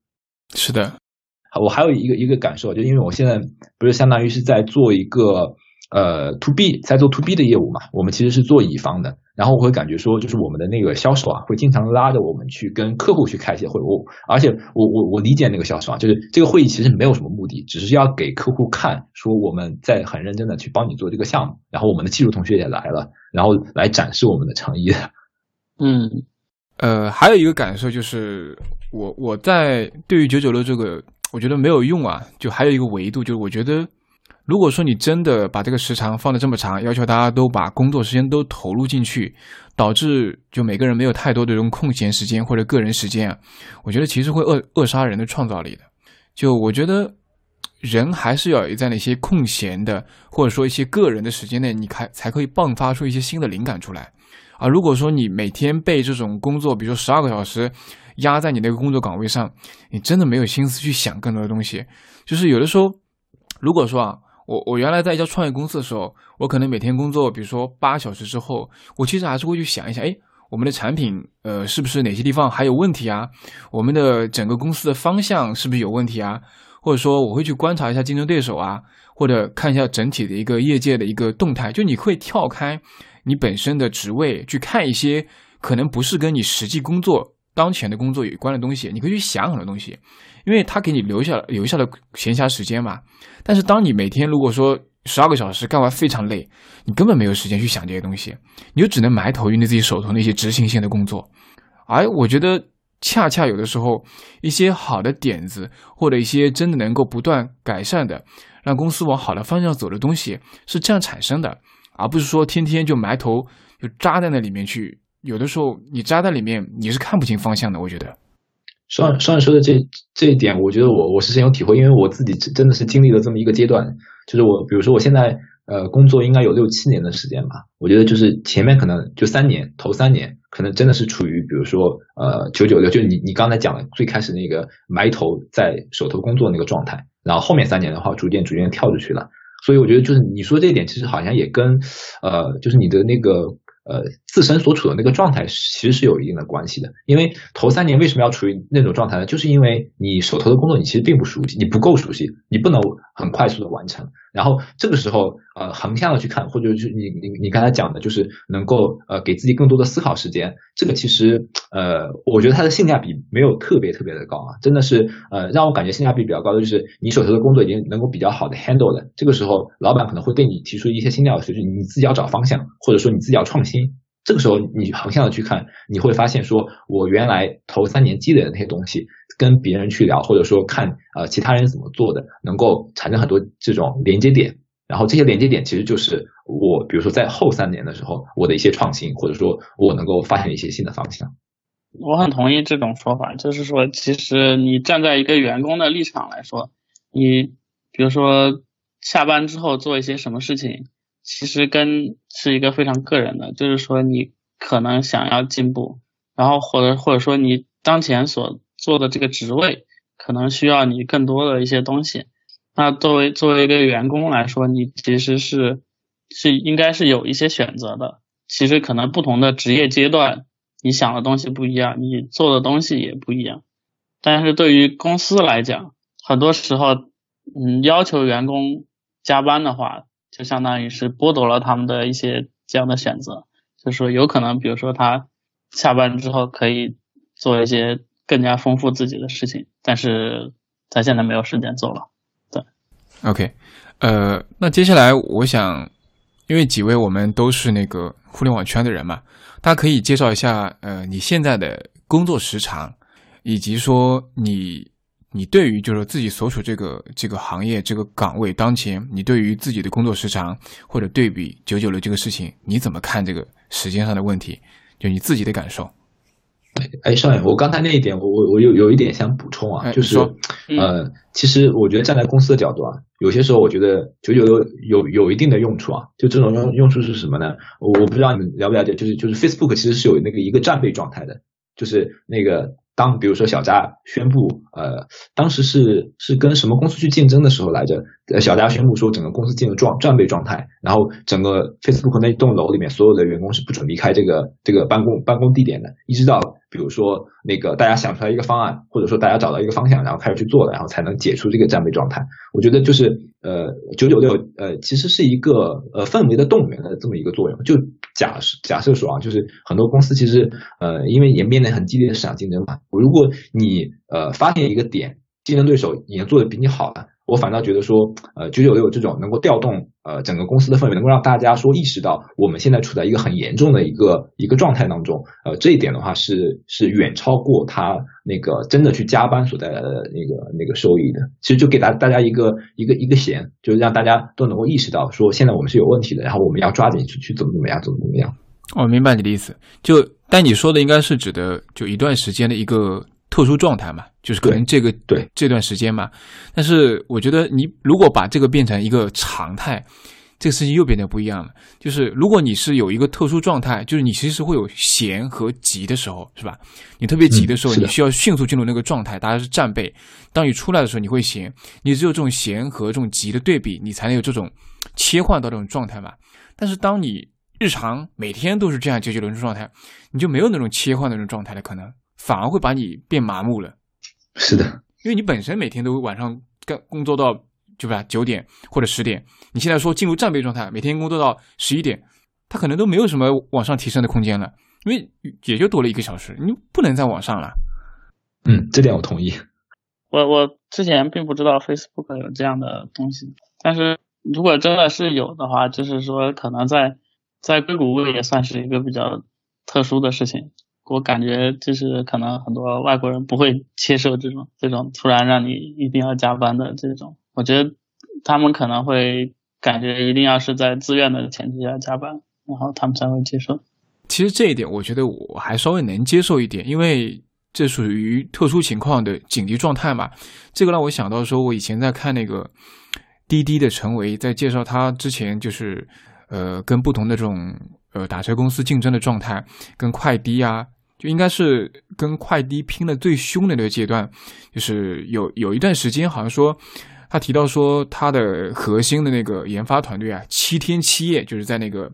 是的，我还有一个一个感受，就因为我现在不是相当于是在做一个。呃，to B 在做 to B 的业务嘛，我们其实是做乙方的，然后我会感觉说，就是我们的那个销售啊，会经常拉着我们去跟客户去开一些会我，而且我我我理解那个销售啊，就是这个会议其实没有什么目的，只是要给客户看，说我们在很认真的去帮你做这个项目，然后我们的技术同学也来了，然后来展示我们的诚意。嗯，呃，还有一个感受就是，我我在对于九九六这个，我觉得没有用啊，就还有一个维度，就是我觉得。如果说你真的把这个时长放的这么长，要求大家都把工作时间都投入进去，导致就每个人没有太多的这种空闲时间或者个人时间啊，我觉得其实会扼扼杀人的创造力的。就我觉得，人还是要在那些空闲的或者说一些个人的时间内，你才才可以迸发出一些新的灵感出来。啊，如果说你每天被这种工作，比如说十二个小时压在你那个工作岗位上，你真的没有心思去想更多的东西。就是有的时候，如果说啊。我我原来在一家创业公司的时候，我可能每天工作，比如说八小时之后，我其实还是会去想一下，哎，我们的产品，呃，是不是哪些地方还有问题啊？我们的整个公司的方向是不是有问题啊？或者说，我会去观察一下竞争对手啊，或者看一下整体的一个业界的一个动态。就你会跳开你本身的职位，去看一些可能不是跟你实际工作当前的工作有关的东西，你可以去想很多东西。因为他给你留下留下了闲暇时间嘛，但是当你每天如果说十二个小时干完非常累，你根本没有时间去想这些东西，你就只能埋头于你自己手头那些执行性的工作。而我觉得恰恰有的时候一些好的点子或者一些真的能够不断改善的，让公司往好的方向走的东西是这样产生的，而不是说天天就埋头就扎在那里面去。有的时候你扎在里面你是看不清方向的，我觉得。双双说的这这一点，我觉得我我是深有体会，因为我自己真的是经历了这么一个阶段，就是我比如说我现在呃工作应该有六七年的时间吧，我觉得就是前面可能就三年头三年可能真的是处于比如说呃九九六，就你你刚才讲的最开始那个埋头在手头工作那个状态，然后后面三年的话逐渐逐渐跳出去了，所以我觉得就是你说这一点其实好像也跟呃就是你的那个。呃，自身所处的那个状态其实是有一定的关系的，因为头三年为什么要处于那种状态呢？就是因为你手头的工作你其实并不熟悉，你不够熟悉，你不能很快速的完成。然后这个时候，呃，横向的去看，或者是你你你刚才讲的，就是能够呃给自己更多的思考时间，这个其实呃，我觉得它的性价比没有特别特别的高啊，真的是呃让我感觉性价比比较高的就是你手头的工作已经能够比较好的 handle 了，这个时候老板可能会对你提出一些新的要求，就是你自己要找方向，或者说你自己要创新。这个时候，你横向的去看，你会发现，说我原来头三年积累的那些东西，跟别人去聊，或者说看呃其他人怎么做的，能够产生很多这种连接点。然后这些连接点其实就是我，比如说在后三年的时候，我的一些创新，或者说我能够发现一些新的方向。我很同意这种说法，就是说，其实你站在一个员工的立场来说，你比如说下班之后做一些什么事情，其实跟是一个非常个人的，就是说你可能想要进步，然后或者或者说你当前所做的这个职位可能需要你更多的一些东西。那作为作为一个员工来说，你其实是是应该是有一些选择的。其实可能不同的职业阶段，你想的东西不一样，你做的东西也不一样。但是对于公司来讲，很多时候，嗯，要求员工加班的话，就相当于是剥夺了他们的一些这样的选择。就是说，有可能，比如说他下班之后可以做一些更加丰富自己的事情，但是他现在没有时间做了。对 OK，呃，那接下来我想，因为几位我们都是那个互联网圈的人嘛，大家可以介绍一下，呃，你现在的工作时长，以及说你你对于就是自己所处这个这个行业这个岗位当前，你对于自己的工作时长或者对比九九六这个事情，你怎么看这个时间上的问题？就你自己的感受。哎，少爷，我刚才那一点，我我我有有一点想补充啊，就是呃，其实我觉得站在公司的角度啊，有些时候我觉得九九六有有一定的用处啊，就这种用用处是什么呢？我我不知道你们了不了解，就是就是 Facebook 其实是有那个一个战备状态的，就是那个。当比如说小扎宣布，呃，当时是是跟什么公司去竞争的时候来着？呃，小扎宣布说整个公司进入状战备状态，然后整个 Facebook 那栋楼里面所有的员工是不准离开这个这个办公办公地点的，一直到比如说那个大家想出来一个方案，或者说大家找到一个方向，然后开始去做了，然后才能解除这个战备状态。我觉得就是呃九九六呃其实是一个呃氛围的动员的这么一个作用。就假设假设说啊，就是很多公司其实呃因为也面临很激烈的市场竞争嘛。如果你呃发现一个点，竞争对手已经做的比你好了，我反倒觉得说，呃，九九六这种能够调动呃整个公司的氛围，能够让大家说意识到我们现在处在一个很严重的一个一个状态当中，呃，这一点的话是是远超过他那个真的去加班所带来的那个那个收益的。其实就给大大家一个一个一个弦，就是让大家都能够意识到说现在我们是有问题的，然后我们要抓紧去去怎么怎么样，怎么怎么样。我明白你的意思，就但你说的应该是指的就一段时间的一个特殊状态嘛，就是可能这个对这段时间嘛。但是我觉得你如果把这个变成一个常态，这个事情又变得不一样了。就是如果你是有一个特殊状态，就是你其实会有闲和急的时候，是吧？你特别急的时候，你需要迅速进入那个状态，大家是战备。当你出来的时候，你会闲。你只有这种闲和这种急的对比，你才能有这种切换到这种状态嘛。但是当你日常每天都是这样九九六状态，你就没有那种切换那种状态的可能，反而会把你变麻木了。是的，因为你本身每天都晚上干工作到，对吧？九点或者十点，你现在说进入战备状态，每天工作到十一点，他可能都没有什么往上提升的空间了，因为也就多了一个小时，你不能再往上了。嗯，这点我同意。我我之前并不知道 Facebook 有这样的东西，但是如果真的是有的话，就是说可能在。在硅谷也算是一个比较特殊的事情，我感觉就是可能很多外国人不会接受这种这种突然让你一定要加班的这种，我觉得他们可能会感觉一定要是在自愿的前提下加班，然后他们才会接受。其实这一点我觉得我还稍微能接受一点，因为这属于特殊情况的紧急状态嘛。这个让我想到说，我以前在看那个滴滴的陈维在介绍他之前就是。呃，跟不同的这种呃打车公司竞争的状态，跟快滴啊，应该是跟快滴拼的最凶的那个阶段，就是有有一段时间，好像说他提到说他的核心的那个研发团队啊，七天七夜就是在那个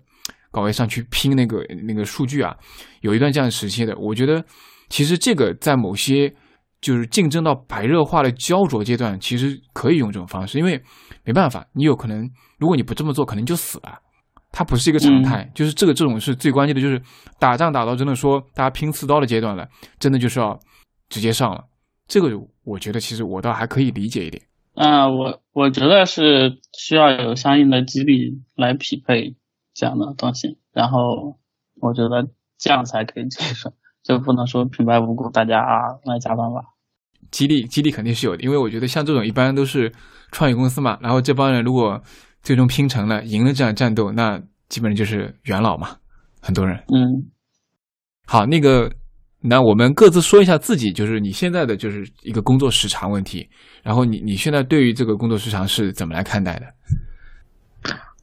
岗位上去拼那个那个数据啊，有一段这样的时期的。我觉得其实这个在某些就是竞争到白热化的焦灼阶段，其实可以用这种方式，因为没办法，你有可能如果你不这么做，可能就死了。它不是一个常态，就是这个这种是最关键的，就是打仗打到真的说大家拼刺刀的阶段了，真的就是要直接上了。这个我觉得其实我倒还可以理解一点。嗯，我我觉得是需要有相应的激励来匹配这样的东西，然后我觉得这样才可以接受，就不能说平白无故大家啊来加班吧。激励激励肯定是有的，因为我觉得像这种一般都是创业公司嘛，然后这帮人如果最终拼成了赢了这场战斗，那基本上就是元老嘛，很多人。嗯，好，那个，那我们各自说一下自己，就是你现在的就是一个工作时长问题，然后你你现在对于这个工作时长是怎么来看待的？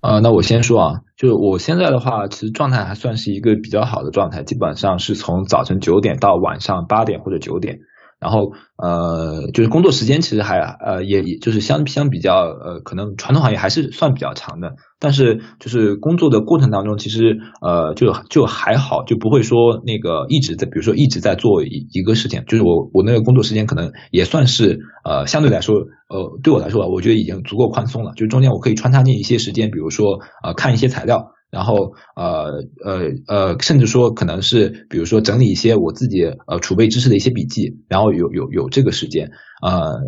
呃，那我先说啊，就是我现在的话，其实状态还算是一个比较好的状态，基本上是从早晨九点到晚上八点或者九点。然后呃，就是工作时间其实还呃也也就是相相比较呃，可能传统行业还是算比较长的，但是就是工作的过程当中，其实呃就就还好，就不会说那个一直在，比如说一直在做一一个事情，就是我我那个工作时间可能也算是呃相对来说呃对我来说，我觉得已经足够宽松了，就中间我可以穿插进一些时间，比如说呃看一些材料。然后呃呃呃，甚至说可能是比如说整理一些我自己呃储备知识的一些笔记，然后有有有这个时间呃。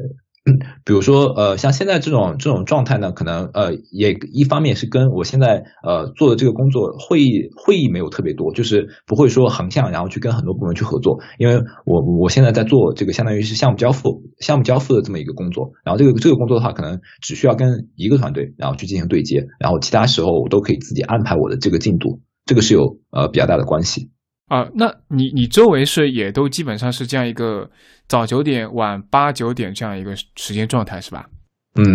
比如说，呃，像现在这种这种状态呢，可能呃，也一方面是跟我现在呃做的这个工作会议会议没有特别多，就是不会说横向然后去跟很多部门去合作，因为我我现在在做这个相当于是项目交付项目交付的这么一个工作，然后这个这个工作的话，可能只需要跟一个团队然后去进行对接，然后其他时候我都可以自己安排我的这个进度，这个是有呃比较大的关系。啊，那你你周围是也都基本上是这样一个早九点晚八九点这样一个时间状态是吧？嗯，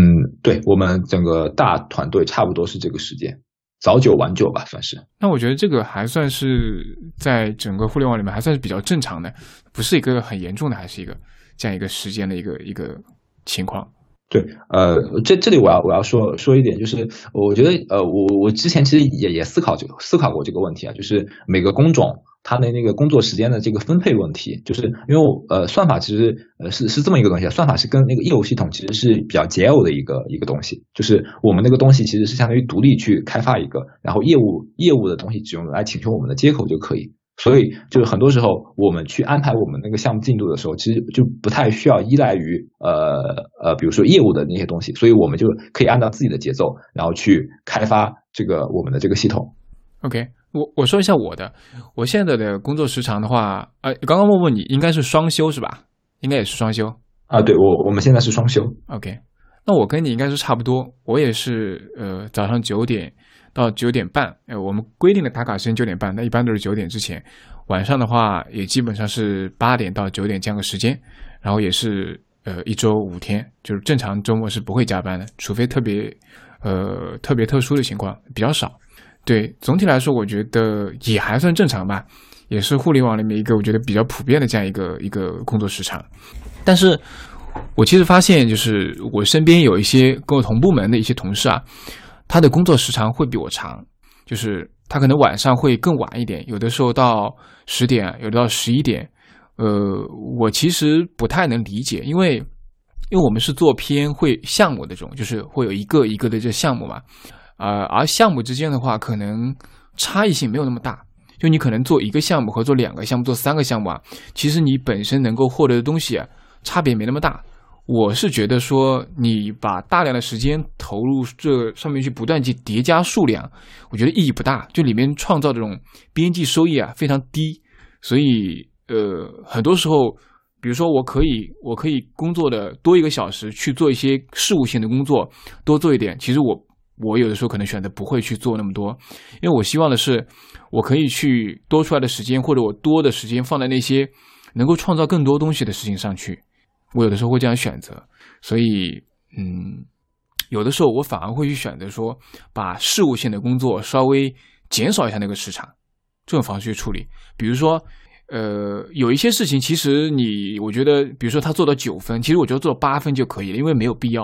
对我们整个大团队差不多是这个时间，早九晚九吧，算是。那我觉得这个还算是在整个互联网里面还算是比较正常的，不是一个很严重的，还是一个这样一个时间的一个一个情况。对，呃，这这里我要我要说说一点，就是我觉得呃，我我之前其实也也思考这个思考过这个问题啊，就是每个工种。它的那个工作时间的这个分配问题，就是因为呃算法其实呃是是这么一个东西，算法是跟那个业务系统其实是比较结耦的一个一个东西，就是我们那个东西其实是相当于独立去开发一个，然后业务业务的东西只用来请求我们的接口就可以，所以就是很多时候我们去安排我们那个项目进度的时候，其实就不太需要依赖于呃呃比如说业务的那些东西，所以我们就可以按照自己的节奏，然后去开发这个我们的这个系统。OK。我我说一下我的，我现在的工作时长的话，呃，刚刚问问你应该是双休是吧？应该也是双休啊。对，我我们现在是双休。OK，那我跟你应该是差不多，我也是呃早上九点到九点半，呃，我们规定的打卡时间九点半，那一般都是九点之前。晚上的话也基本上是八点到九点这样个时间，然后也是呃一周五天，就是正常周末是不会加班的，除非特别呃特别特殊的情况比较少。对，总体来说，我觉得也还算正常吧，也是互联网里面一个我觉得比较普遍的这样一个一个工作时长。但是，我其实发现，就是我身边有一些跟我同部门的一些同事啊，他的工作时长会比我长，就是他可能晚上会更晚一点，有的时候到十点，有的到十一点。呃，我其实不太能理解，因为因为我们是做偏会项目的这种，就是会有一个一个的这项目嘛。呃，而项目之间的话，可能差异性没有那么大。就你可能做一个项目和做两个项目、做三个项目啊，其实你本身能够获得的东西啊，差别没那么大。我是觉得说，你把大量的时间投入这上面去，不断去叠加数量，我觉得意义不大。就里面创造这种边际收益啊，非常低。所以，呃，很多时候，比如说我可以，我可以工作的多一个小时去做一些事务性的工作，多做一点。其实我。我有的时候可能选择不会去做那么多，因为我希望的是，我可以去多出来的时间，或者我多的时间放在那些能够创造更多东西的事情上去。我有的时候会这样选择，所以，嗯，有的时候我反而会去选择说，把事务性的工作稍微减少一下那个时长，这种方式去处理。比如说，呃，有一些事情其实你，我觉得，比如说他做到九分，其实我觉得做到八分就可以了，因为没有必要，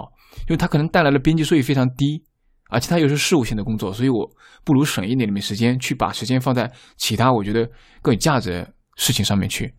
因为他可能带来的边际收益非常低。而且它又是事务性的工作，所以我不如省一点点时间，去把时间放在其他我觉得更有价值的事情上面去。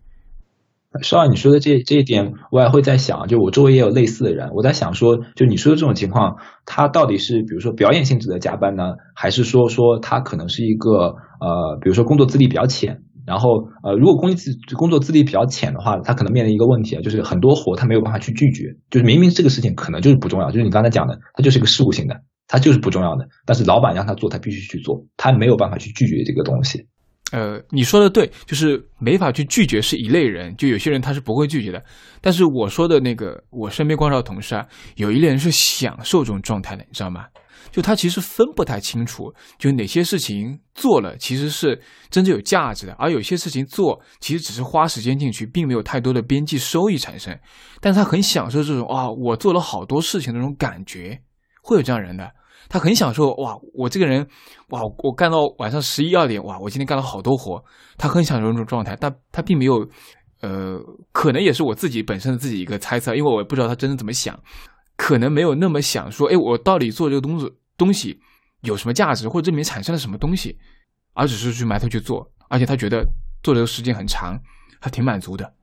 说到你说的这这一点，我也会在想，就我周围也有类似的人，我在想说，就你说的这种情况，他到底是比如说表演性质的加班呢，还是说说他可能是一个呃，比如说工作资历比较浅，然后呃，如果工资工作资历比较浅的话，他可能面临一个问题啊，就是很多活他没有办法去拒绝，就是明明这个事情可能就是不重要，就是你刚才讲的，它就是一个事务性的。他就是不重要的，但是老板让他做，他必须去做，他没有办法去拒绝这个东西。呃，你说的对，就是没法去拒绝是一类人，就有些人他是不会拒绝的。但是我说的那个，我身边观察同事啊，有一类人是享受这种状态的，你知道吗？就他其实分不太清楚，就哪些事情做了其实是真正有价值的，而有些事情做其实只是花时间进去，并没有太多的边际收益产生。但是他很享受这种啊，我做了好多事情的那种感觉，会有这样人的。他很享受哇，我这个人哇，我干到晚上十一二点哇，我今天干了好多活，他很享受这种状态，但他并没有，呃，可能也是我自己本身的自己一个猜测，因为我也不知道他真的怎么想，可能没有那么想说，哎，我到底做这个东西东西有什么价值，或者这里面产生了什么东西，而只是去埋头去做，而且他觉得做这个时间很长，还挺满足的，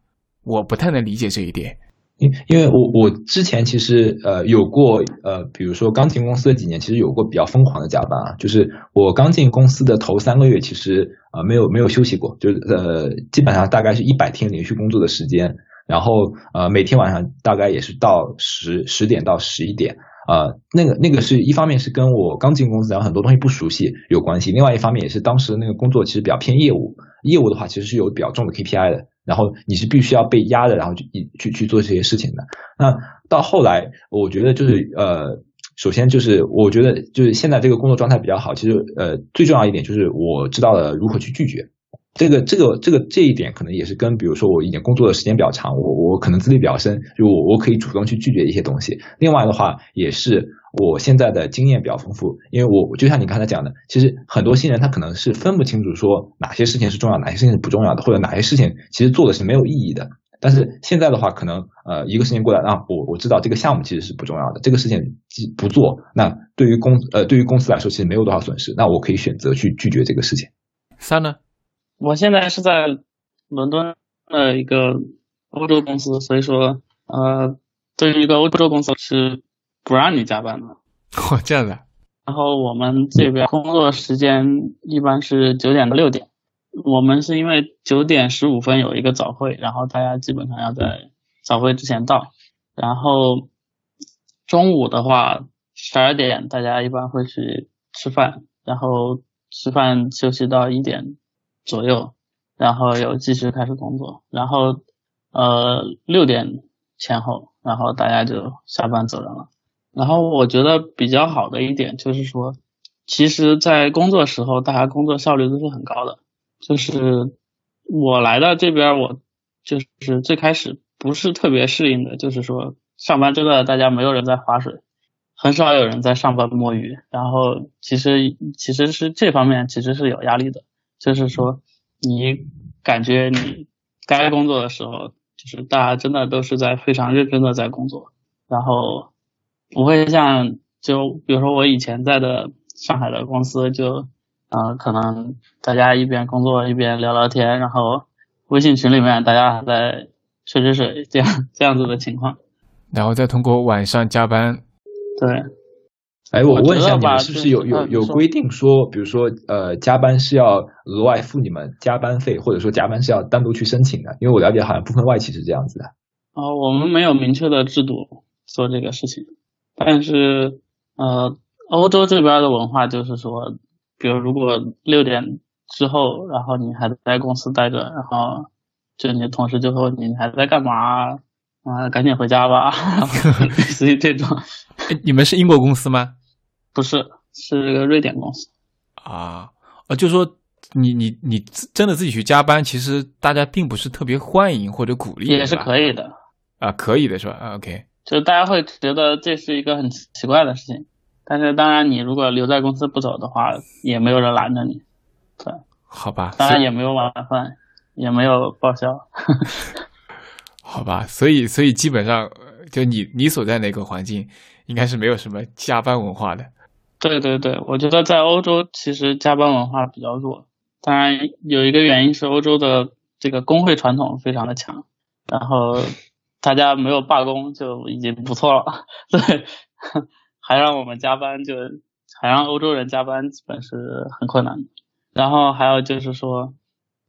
我不太能理解这一点。因因为我我之前其实呃有过呃比如说刚进公司的几年，其实有过比较疯狂的加班啊，就是我刚进公司的头三个月，其实呃没有没有休息过，就是呃基本上大概是一百天连续工作的时间，然后呃每天晚上大概也是到十十点到十一点，呃那个那个是一方面是跟我刚进公司然后很多东西不熟悉有关系，另外一方面也是当时那个工作其实比较偏业务，业务的话其实是有比较重的 KPI 的。然后你是必须要被压的，然后去去去做这些事情的。那到后来，我觉得就是呃，首先就是我觉得就是现在这个工作状态比较好。其实呃，最重要一点就是我知道了如何去拒绝。这个这个这个这一点可能也是跟比如说我以前工作的时间比较长，我我可能资历比较深，就我我可以主动去拒绝一些东西。另外的话也是。我现在的经验比较丰富，因为我就像你刚才讲的，其实很多新人他可能是分不清楚说哪些事情是重要，哪些事情是不重要的，或者哪些事情其实做的是没有意义的。但是现在的话，可能呃一个事情过来啊，我我知道这个项目其实是不重要的，这个事情不做，那对于公呃对于公司来说其实没有多少损失，那我可以选择去拒绝这个事情。三呢？我现在是在伦敦的一个欧洲公司，所以说呃对于一个欧洲公司是。不让你加班的 哦，这样的。然后我们这边工作时间一般是九点到六点。我们是因为九点十五分有一个早会，然后大家基本上要在早会之前到。然后中午的话，十二点大家一般会去吃饭，然后吃饭休息到一点左右，然后又继续开始工作。然后呃六点前后，然后大家就下班走人了。然后我觉得比较好的一点就是说，其实，在工作时候，大家工作效率都是很高的。就是我来到这边，我就是最开始不是特别适应的，就是说上班真的大家没有人在划水，很少有人在上班摸鱼。然后其实其实是这方面其实是有压力的，就是说你感觉你该工作的时候，就是大家真的都是在非常认真的在工作，然后。不会像就比如说我以前在的上海的公司，就嗯，可能大家一边工作一边聊聊天，然后微信群里面大家还在吹吹水，这样这样子的情况，然后再通过晚上加班。对。哎，我问一下，你们是不是有有有规定说，比如说呃，加班是要额外付你们加班费，或者说加班是要单独去申请的？因为我了解好像部分外企是这样子的。哦，我们没有明确的制度做这个事情。但是，呃，欧洲这边的文化就是说，比如如果六点之后，然后你还在公司待着，然后就你的同事就说你还在干嘛？啊，赶紧回家吧，类似于这种。你们是英国公司吗？不是，是个瑞典公司。啊，呃，就说你你你真的自己去加班，其实大家并不是特别欢迎或者鼓励，也是可以的。啊，可以的是吧？OK。就是大家会觉得这是一个很奇怪的事情，但是当然你如果留在公司不走的话，也没有人拦着你，对，好吧，当然也没有晚饭，也没有报销，好吧，所以所以基本上就你你所在那个环境，应该是没有什么加班文化的。对对对，我觉得在欧洲其实加班文化比较弱，当然有一个原因是欧洲的这个工会传统非常的强，然后。大家没有罢工就已经不错了，对，还让我们加班，就还让欧洲人加班，基本是很困难的。然后还有就是说，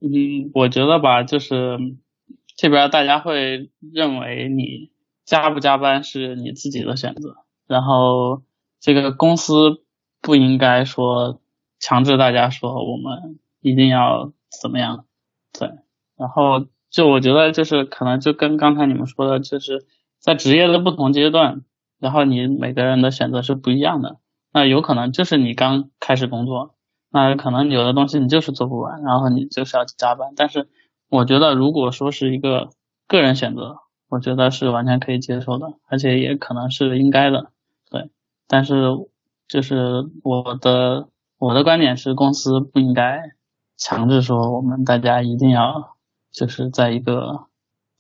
嗯，我觉得吧，就是这边大家会认为你加不加班是你自己的选择，然后这个公司不应该说强制大家说我们一定要怎么样？对，然后就我觉得就是可能就跟刚才你们说的，就是在职业的不同阶段，然后你每个人的选择是不一样的。那有可能就是你刚开始工作，那可能有的东西你就是做不完，然后你就是要加班。但是我觉得如果说是一个个人选择，我觉得是完全可以接受的，而且也可能是应该的。对，但是就是我的我的观点是，公司不应该。强制说我们大家一定要就是在一个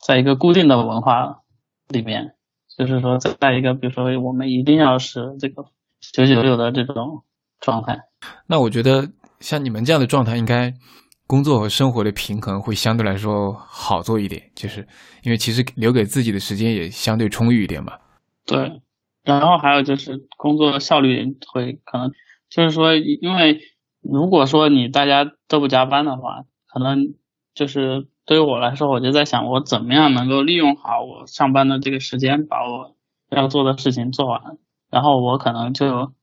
在一个固定的文化里面，就是说在一个比如说我们一定要是这个九九六的这种状态。那我觉得像你们这样的状态，应该工作和生活的平衡会相对来说好做一点，就是因为其实留给自己的时间也相对充裕一点嘛。对，然后还有就是工作效率会可能就是说因为。如果说你大家都不加班的话，可能就是对于我来说，我就在想，我怎么样能够利用好我上班的这个时间，把我要做的事情做完。然后我可能就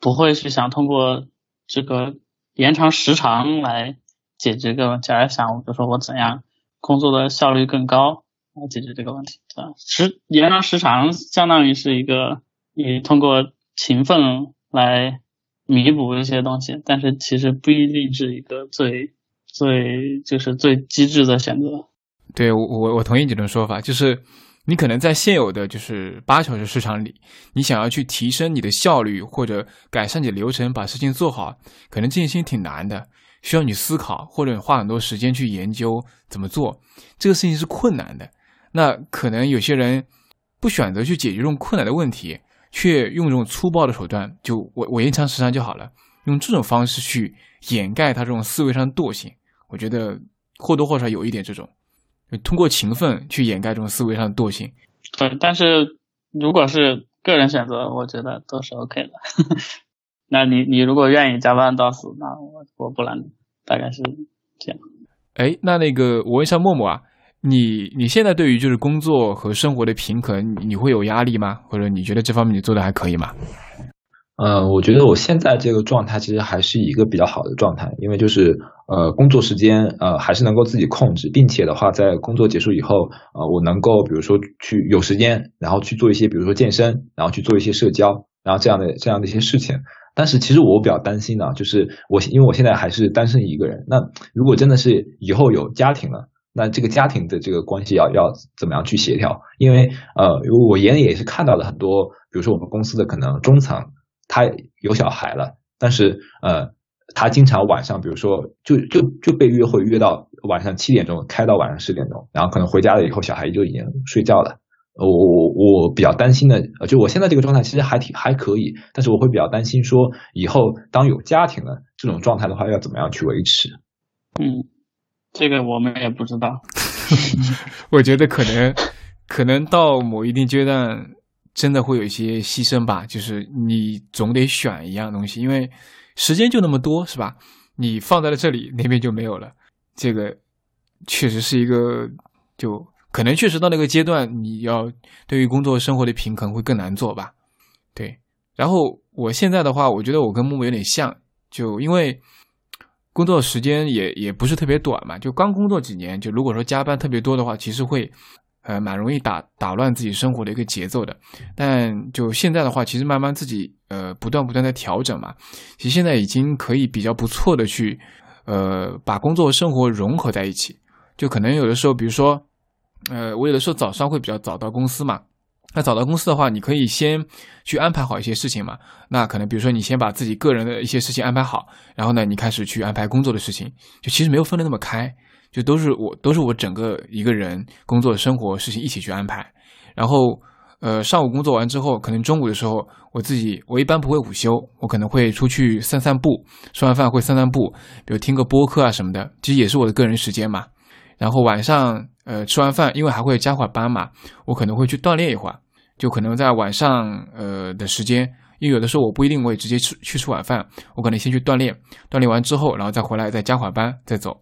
不会去想通过这个延长时长来解决个问题，而想，我就说我怎样工作的效率更高来解决这个问题。对吧？时延长时长相当于是一个你通过勤奋来。弥补一些东西，但是其实不一定是一个最最就是最机智的选择。对我我我同意你的说法，就是你可能在现有的就是八小时市场里，你想要去提升你的效率或者改善你的流程，把事情做好，可能这件事情挺难的，需要你思考或者花很多时间去研究怎么做，这个事情是困难的。那可能有些人不选择去解决这种困难的问题。却用这种粗暴的手段，就我我延长时长就好了，用这种方式去掩盖他这种思维上的惰性，我觉得或多或少有一点这种，通过勤奋去掩盖这种思维上的惰性。对，但是如果是个人选择，我觉得都是 OK 的。那你你如果愿意加班到死，那我我不拦，大概是这样。哎，那那个我问一下默默啊。你你现在对于就是工作和生活的平衡，你会有压力吗？或者你觉得这方面你做的还可以吗？呃，我觉得我现在这个状态其实还是一个比较好的状态，因为就是呃工作时间呃还是能够自己控制，并且的话在工作结束以后，呃我能够比如说去有时间，然后去做一些比如说健身，然后去做一些社交，然后这样的这样的一些事情。但是其实我比较担心呢，就是我因为我现在还是单身一个人，那如果真的是以后有家庭了。那这个家庭的这个关系要要怎么样去协调？因为呃，我眼里也是看到了很多，比如说我们公司的可能中层，他有小孩了，但是呃，他经常晚上，比如说就就就被约会约到晚上七点钟，开到晚上十点钟，然后可能回家了以后，小孩就已经睡觉了。我我我比较担心的，就我现在这个状态其实还挺还可以，但是我会比较担心说，以后当有家庭了这种状态的话，要怎么样去维持？嗯。这个我们也不知道，我觉得可能可能到某一定阶段，真的会有一些牺牲吧。就是你总得选一样东西，因为时间就那么多，是吧？你放在了这里，那边就没有了。这个确实是一个，就可能确实到那个阶段，你要对于工作生活的平衡会更难做吧。对。然后我现在的话，我觉得我跟木木有点像，就因为。工作时间也也不是特别短嘛，就刚工作几年，就如果说加班特别多的话，其实会，呃，蛮容易打打乱自己生活的一个节奏的。但就现在的话，其实慢慢自己呃不断不断的调整嘛，其实现在已经可以比较不错的去，呃，把工作和生活融合在一起。就可能有的时候，比如说，呃，我有的时候早上会比较早到公司嘛。那找到公司的话，你可以先去安排好一些事情嘛。那可能比如说你先把自己个人的一些事情安排好，然后呢，你开始去安排工作的事情，就其实没有分的那么开，就都是我都是我整个一个人工作生活事情一起去安排。然后，呃，上午工作完之后，可能中午的时候，我自己我一般不会午休，我可能会出去散散步，吃完饭会散散步，比如听个播客啊什么的，其实也是我的个人时间嘛。然后晚上，呃，吃完饭，因为还会加会班嘛，我可能会去锻炼一会儿。就可能在晚上，呃的时间，因为有的时候我不一定会直接吃去吃晚饭，我可能先去锻炼，锻炼完之后，然后再回来再加会班再走。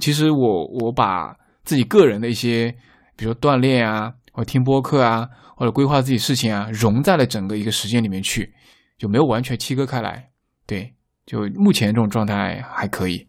其实我我把自己个人的一些，比如说锻炼啊，或听播客啊，或者规划自己事情啊，融在了整个一个时间里面去，就没有完全切割开来。对，就目前这种状态还可以。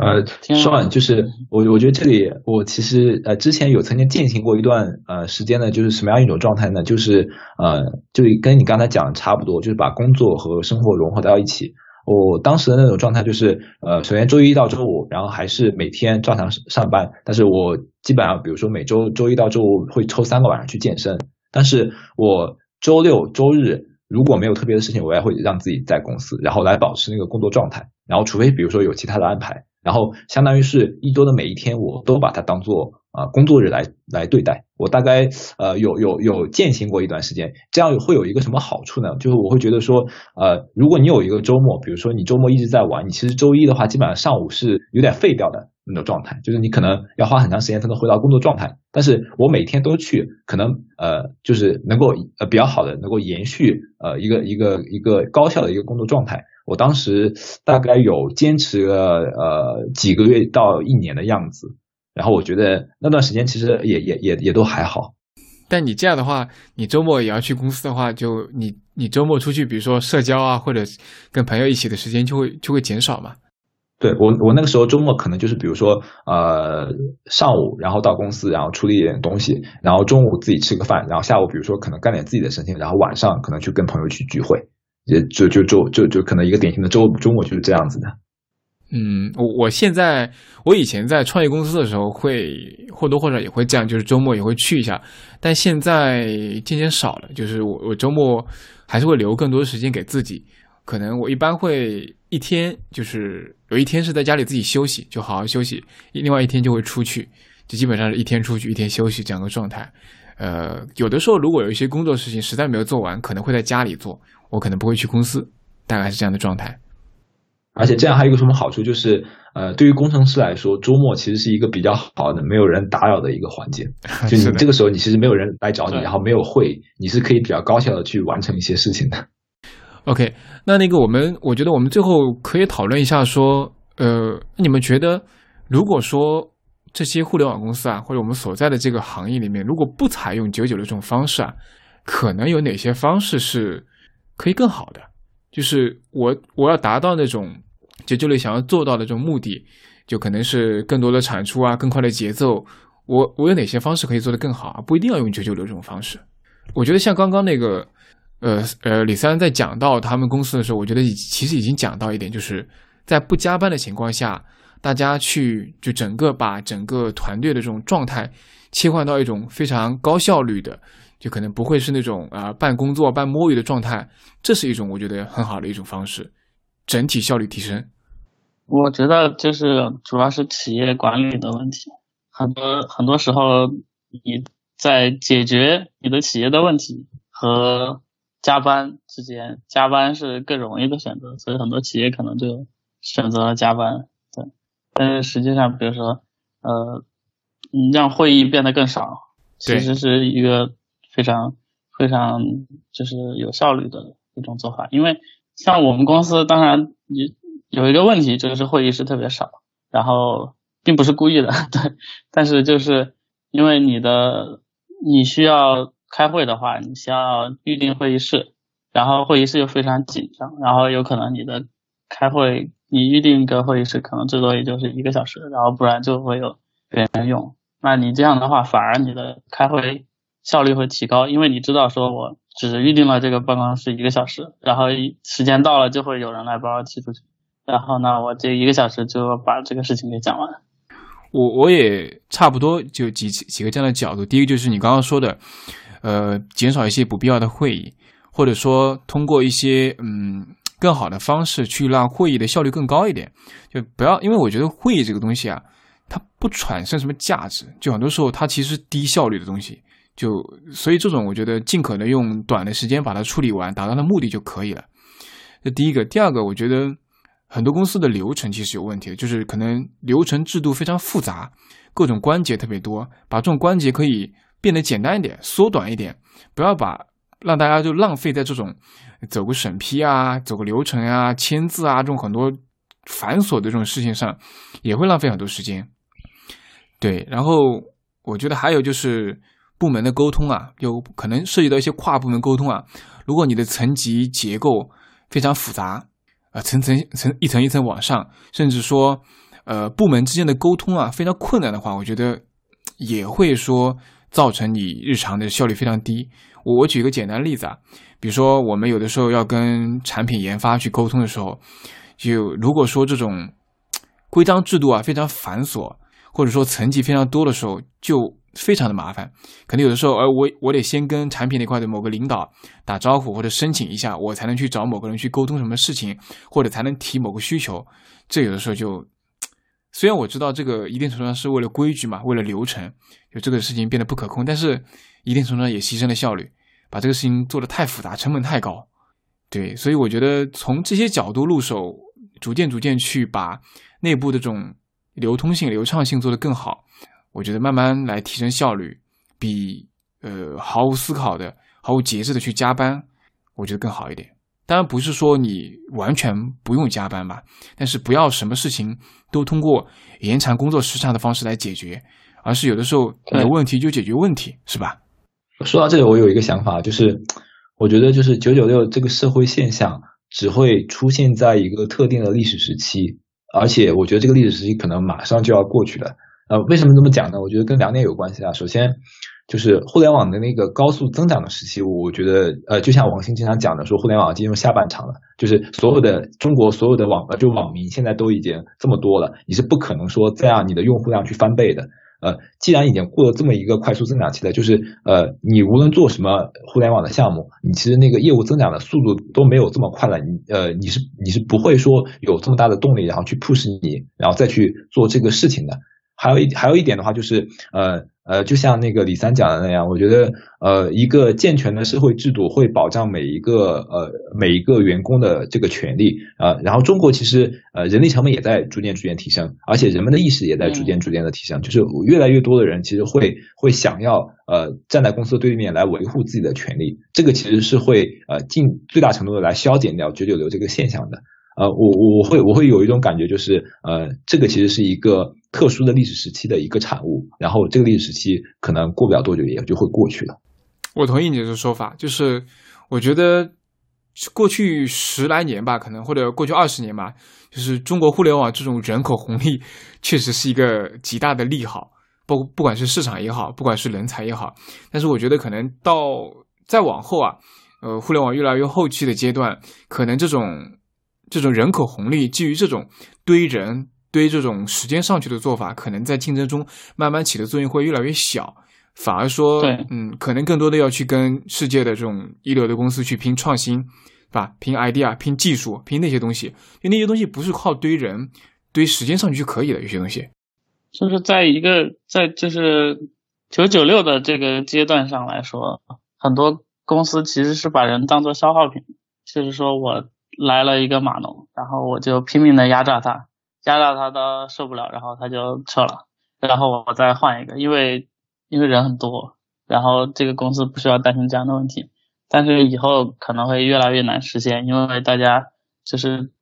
呃，双就是我，我觉得这里我其实呃之前有曾经践行过一段呃时间呢，就是什么样一种状态呢？就是呃就跟你刚才讲的差不多，就是把工作和生活融合到一起。我当时的那种状态就是，呃，首先周一到周五，然后还是每天照常上班，但是我基本上比如说每周周一到周五会抽三个晚上去健身，但是我周六周日如果没有特别的事情，我也会让自己在公司，然后来保持那个工作状态，然后除非比如说有其他的安排。然后相当于是一周的每一天，我都把它当做啊工作日来来对待。我大概呃有有有践行过一段时间，这样会有一个什么好处呢？就是我会觉得说，呃，如果你有一个周末，比如说你周末一直在玩，你其实周一的话，基本上上午是有点废掉的那种状态，就是你可能要花很长时间才能回到工作状态。但是我每天都去，可能呃就是能够呃比较好的能够延续呃一个一个一个高效的一个工作状态。我当时大概有坚持了呃几个月到一年的样子，然后我觉得那段时间其实也也也也都还好。但你这样的话，你周末也要去公司的话，就你你周末出去，比如说社交啊，或者跟朋友一起的时间就会就会减少嘛。对我我那个时候周末可能就是比如说呃上午然后到公司然后处理一点东西，然后中午自己吃个饭，然后下午比如说可能干点自己的事情，然后晚上可能去跟朋友去聚会。也就就周就就可能一个典型的周周末就是这样子的。嗯，我我现在我以前在创业公司的时候会或多或少也会这样，就是周末也会去一下，但现在渐渐少了。就是我我周末还是会留更多的时间给自己，可能我一般会一天就是有一天是在家里自己休息，就好好休息；另外一天就会出去，就基本上是一天出去一天休息这样的状态。呃，有的时候如果有一些工作事情实在没有做完，可能会在家里做。我可能不会去公司，大概是这样的状态。而且这样还有一个什么好处，就是呃，对于工程师来说，周末其实是一个比较好的、没有人打扰的一个环节。就你这个时候，你其实没有人来找你，然后没有会，你是可以比较高效的去完成一些事情的。OK，那那个我们，我觉得我们最后可以讨论一下，说呃，你们觉得，如果说这些互联网公司啊，或者我们所在的这个行业里面，如果不采用九九六这种方式啊，可能有哪些方式是？可以更好的，就是我我要达到那种九九六想要做到的这种目的，就可能是更多的产出啊，更快的节奏。我我有哪些方式可以做得更好啊？不一定要用九九六这种方式。我觉得像刚刚那个，呃呃，李三在讲到他们公司的时候，我觉得其实已经讲到一点，就是在不加班的情况下，大家去就整个把整个团队的这种状态切换到一种非常高效率的。就可能不会是那种啊半工作半摸鱼的状态，这是一种我觉得很好的一种方式，整体效率提升。我觉得就是主要是企业管理的问题，很多很多时候你在解决你的企业的问题和加班之间，加班是更容易的选择，所以很多企业可能就选择了加班。对，但是实际上，比如说呃，你让会议变得更少，其实是一个。非常非常就是有效率的一种做法，因为像我们公司，当然有有一个问题，就是会议室特别少，然后并不是故意的，对，但是就是因为你的你需要开会的话，你需要预定会议室，然后会议室又非常紧张，然后有可能你的开会你预定一个会议室可能最多也就是一个小时，然后不然就会有别人用，那你这样的话反而你的开会。效率会提高，因为你知道，说我只预定了这个办公室一个小时，然后时间到了就会有人来把我踢出去，然后呢，我这一个小时就把这个事情给讲完。我我也差不多就几几个这样的角度，第一个就是你刚刚说的，呃，减少一些不必要的会议，或者说通过一些嗯更好的方式去让会议的效率更高一点，就不要，因为我觉得会议这个东西啊，它不产生什么价值，就很多时候它其实低效率的东西。就所以这种，我觉得尽可能用短的时间把它处理完，达到的目的就可以了。这第一个，第二个，我觉得很多公司的流程其实有问题，就是可能流程制度非常复杂，各种关节特别多，把这种关节可以变得简单一点，缩短一点，不要把让大家就浪费在这种走个审批啊、走个流程啊、签字啊这种很多繁琐的这种事情上，也会浪费很多时间。对，然后我觉得还有就是。部门的沟通啊，有可能涉及到一些跨部门沟通啊。如果你的层级结构非常复杂啊，层层层一层一层往上，甚至说呃部门之间的沟通啊非常困难的话，我觉得也会说造成你日常的效率非常低。我我举个简单例子啊，比如说我们有的时候要跟产品研发去沟通的时候，就如果说这种规章制度啊非常繁琐，或者说层级非常多的时候，就非常的麻烦。可能有的时候，呃，我我得先跟产品那块的某个领导打招呼或者申请一下，我才能去找某个人去沟通什么事情，或者才能提某个需求。这有的时候就，虽然我知道这个一定程度上是为了规矩嘛，为了流程，就这个事情变得不可控，但是。一定程度上也牺牲了效率，把这个事情做得太复杂，成本太高。对，所以我觉得从这些角度入手，逐渐逐渐去把内部的这种流通性、流畅性做得更好，我觉得慢慢来提升效率，比呃毫无思考的、毫无节制的去加班，我觉得更好一点。当然不是说你完全不用加班吧，但是不要什么事情都通过延长工作时长的方式来解决，而是有的时候有问题就解决问题，是吧？说到这里，我有一个想法，就是我觉得就是九九六这个社会现象只会出现在一个特定的历史时期，而且我觉得这个历史时期可能马上就要过去了。呃，为什么这么讲呢？我觉得跟两点有关系啊。首先就是互联网的那个高速增长的时期，我觉得呃，就像王鑫经常讲的，说互联网进入下半场了，就是所有的中国所有的网呃，就网民现在都已经这么多了，你是不可能说再让你的用户量去翻倍的。呃，既然已经过了这么一个快速增长期了，就是呃，你无论做什么互联网的项目，你其实那个业务增长的速度都没有这么快了。你呃，你是你是不会说有这么大的动力，然后去 push 你，然后再去做这个事情的。还有一还有一点的话，就是呃。呃，就像那个李三讲的那样，我觉得呃，一个健全的社会制度会保障每一个呃每一个员工的这个权利啊。然后中国其实呃人力成本也在逐渐逐渐提升，而且人们的意识也在逐渐逐渐的提升，就是越来越多的人其实会会想要呃站在公司的对面来维护自己的权利，这个其实是会呃尽最大程度的来消减掉九九六这个现象的。呃，我我会我会有一种感觉，就是呃，这个其实是一个特殊的历史时期的一个产物，然后这个历史时期可能过不了多久也就会过去了。我同意你的说法，就是我觉得过去十来年吧，可能或者过去二十年吧，就是中国互联网这种人口红利确实是一个极大的利好，不不管是市场也好，不管是人才也好，但是我觉得可能到再往后啊，呃，互联网越来越后期的阶段，可能这种。这种人口红利基于这种堆人堆这种时间上去的做法，可能在竞争中慢慢起的作用会越来越小，反而说，嗯，可能更多的要去跟世界的这种一流的公司去拼创新，是吧？拼 idea，拼技术，拼那些东西，因为那些东西不是靠堆人堆时间上去就可以的，有些东西。就是在一个在就是九九六的这个阶段上来说，很多公司其实是把人当做消耗品，就是说我。来了一个码农，然后我就拼命的压榨他，加到他到受不了，然后他就撤了，然后我再换一个，因为因为人很多，然后这个公司不需要担心这样的问题，但是以后可能会越来越难实现，因为大家就是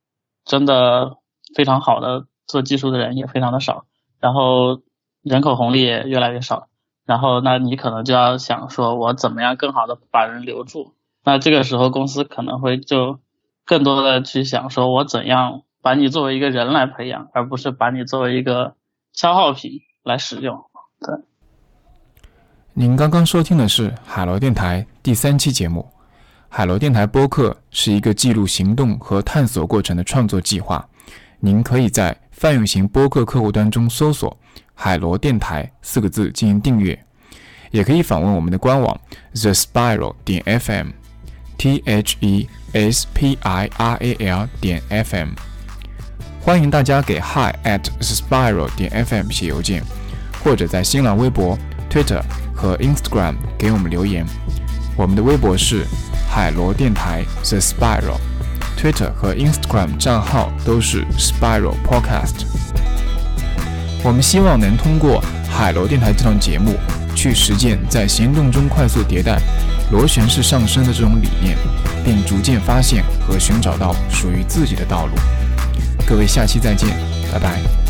真的非常好的做技术的人也非常的少，然后人口红利也越来越少，然后那你可能就要想说，我怎么样更好的把人留住，那这个时候公司可能会就。更多的去想说，我怎样把你作为一个人来培养，而不是把你作为一个消耗品来使用。对。您刚刚收听的是海螺电台第三期节目。海螺电台播客是一个记录行动和探索过程的创作计划。您可以在泛用型播客客户端中搜索“海螺电台”四个字进行订阅，也可以访问我们的官网 the spiral 点 fm，t h e。s p i r a l 点 f m，欢迎大家给 hi at spiral 点 f m 写邮件，或者在新浪微博、Twitter 和 Instagram 给我们留言。我们的微博是海螺电台 The Spiral，Twitter 和 Instagram 账号都是 Spiral Podcast。我们希望能通过海螺电台这档节目，去实践在行动中快速迭代。螺旋式上升的这种理念，并逐渐发现和寻找到属于自己的道路。各位，下期再见，拜拜。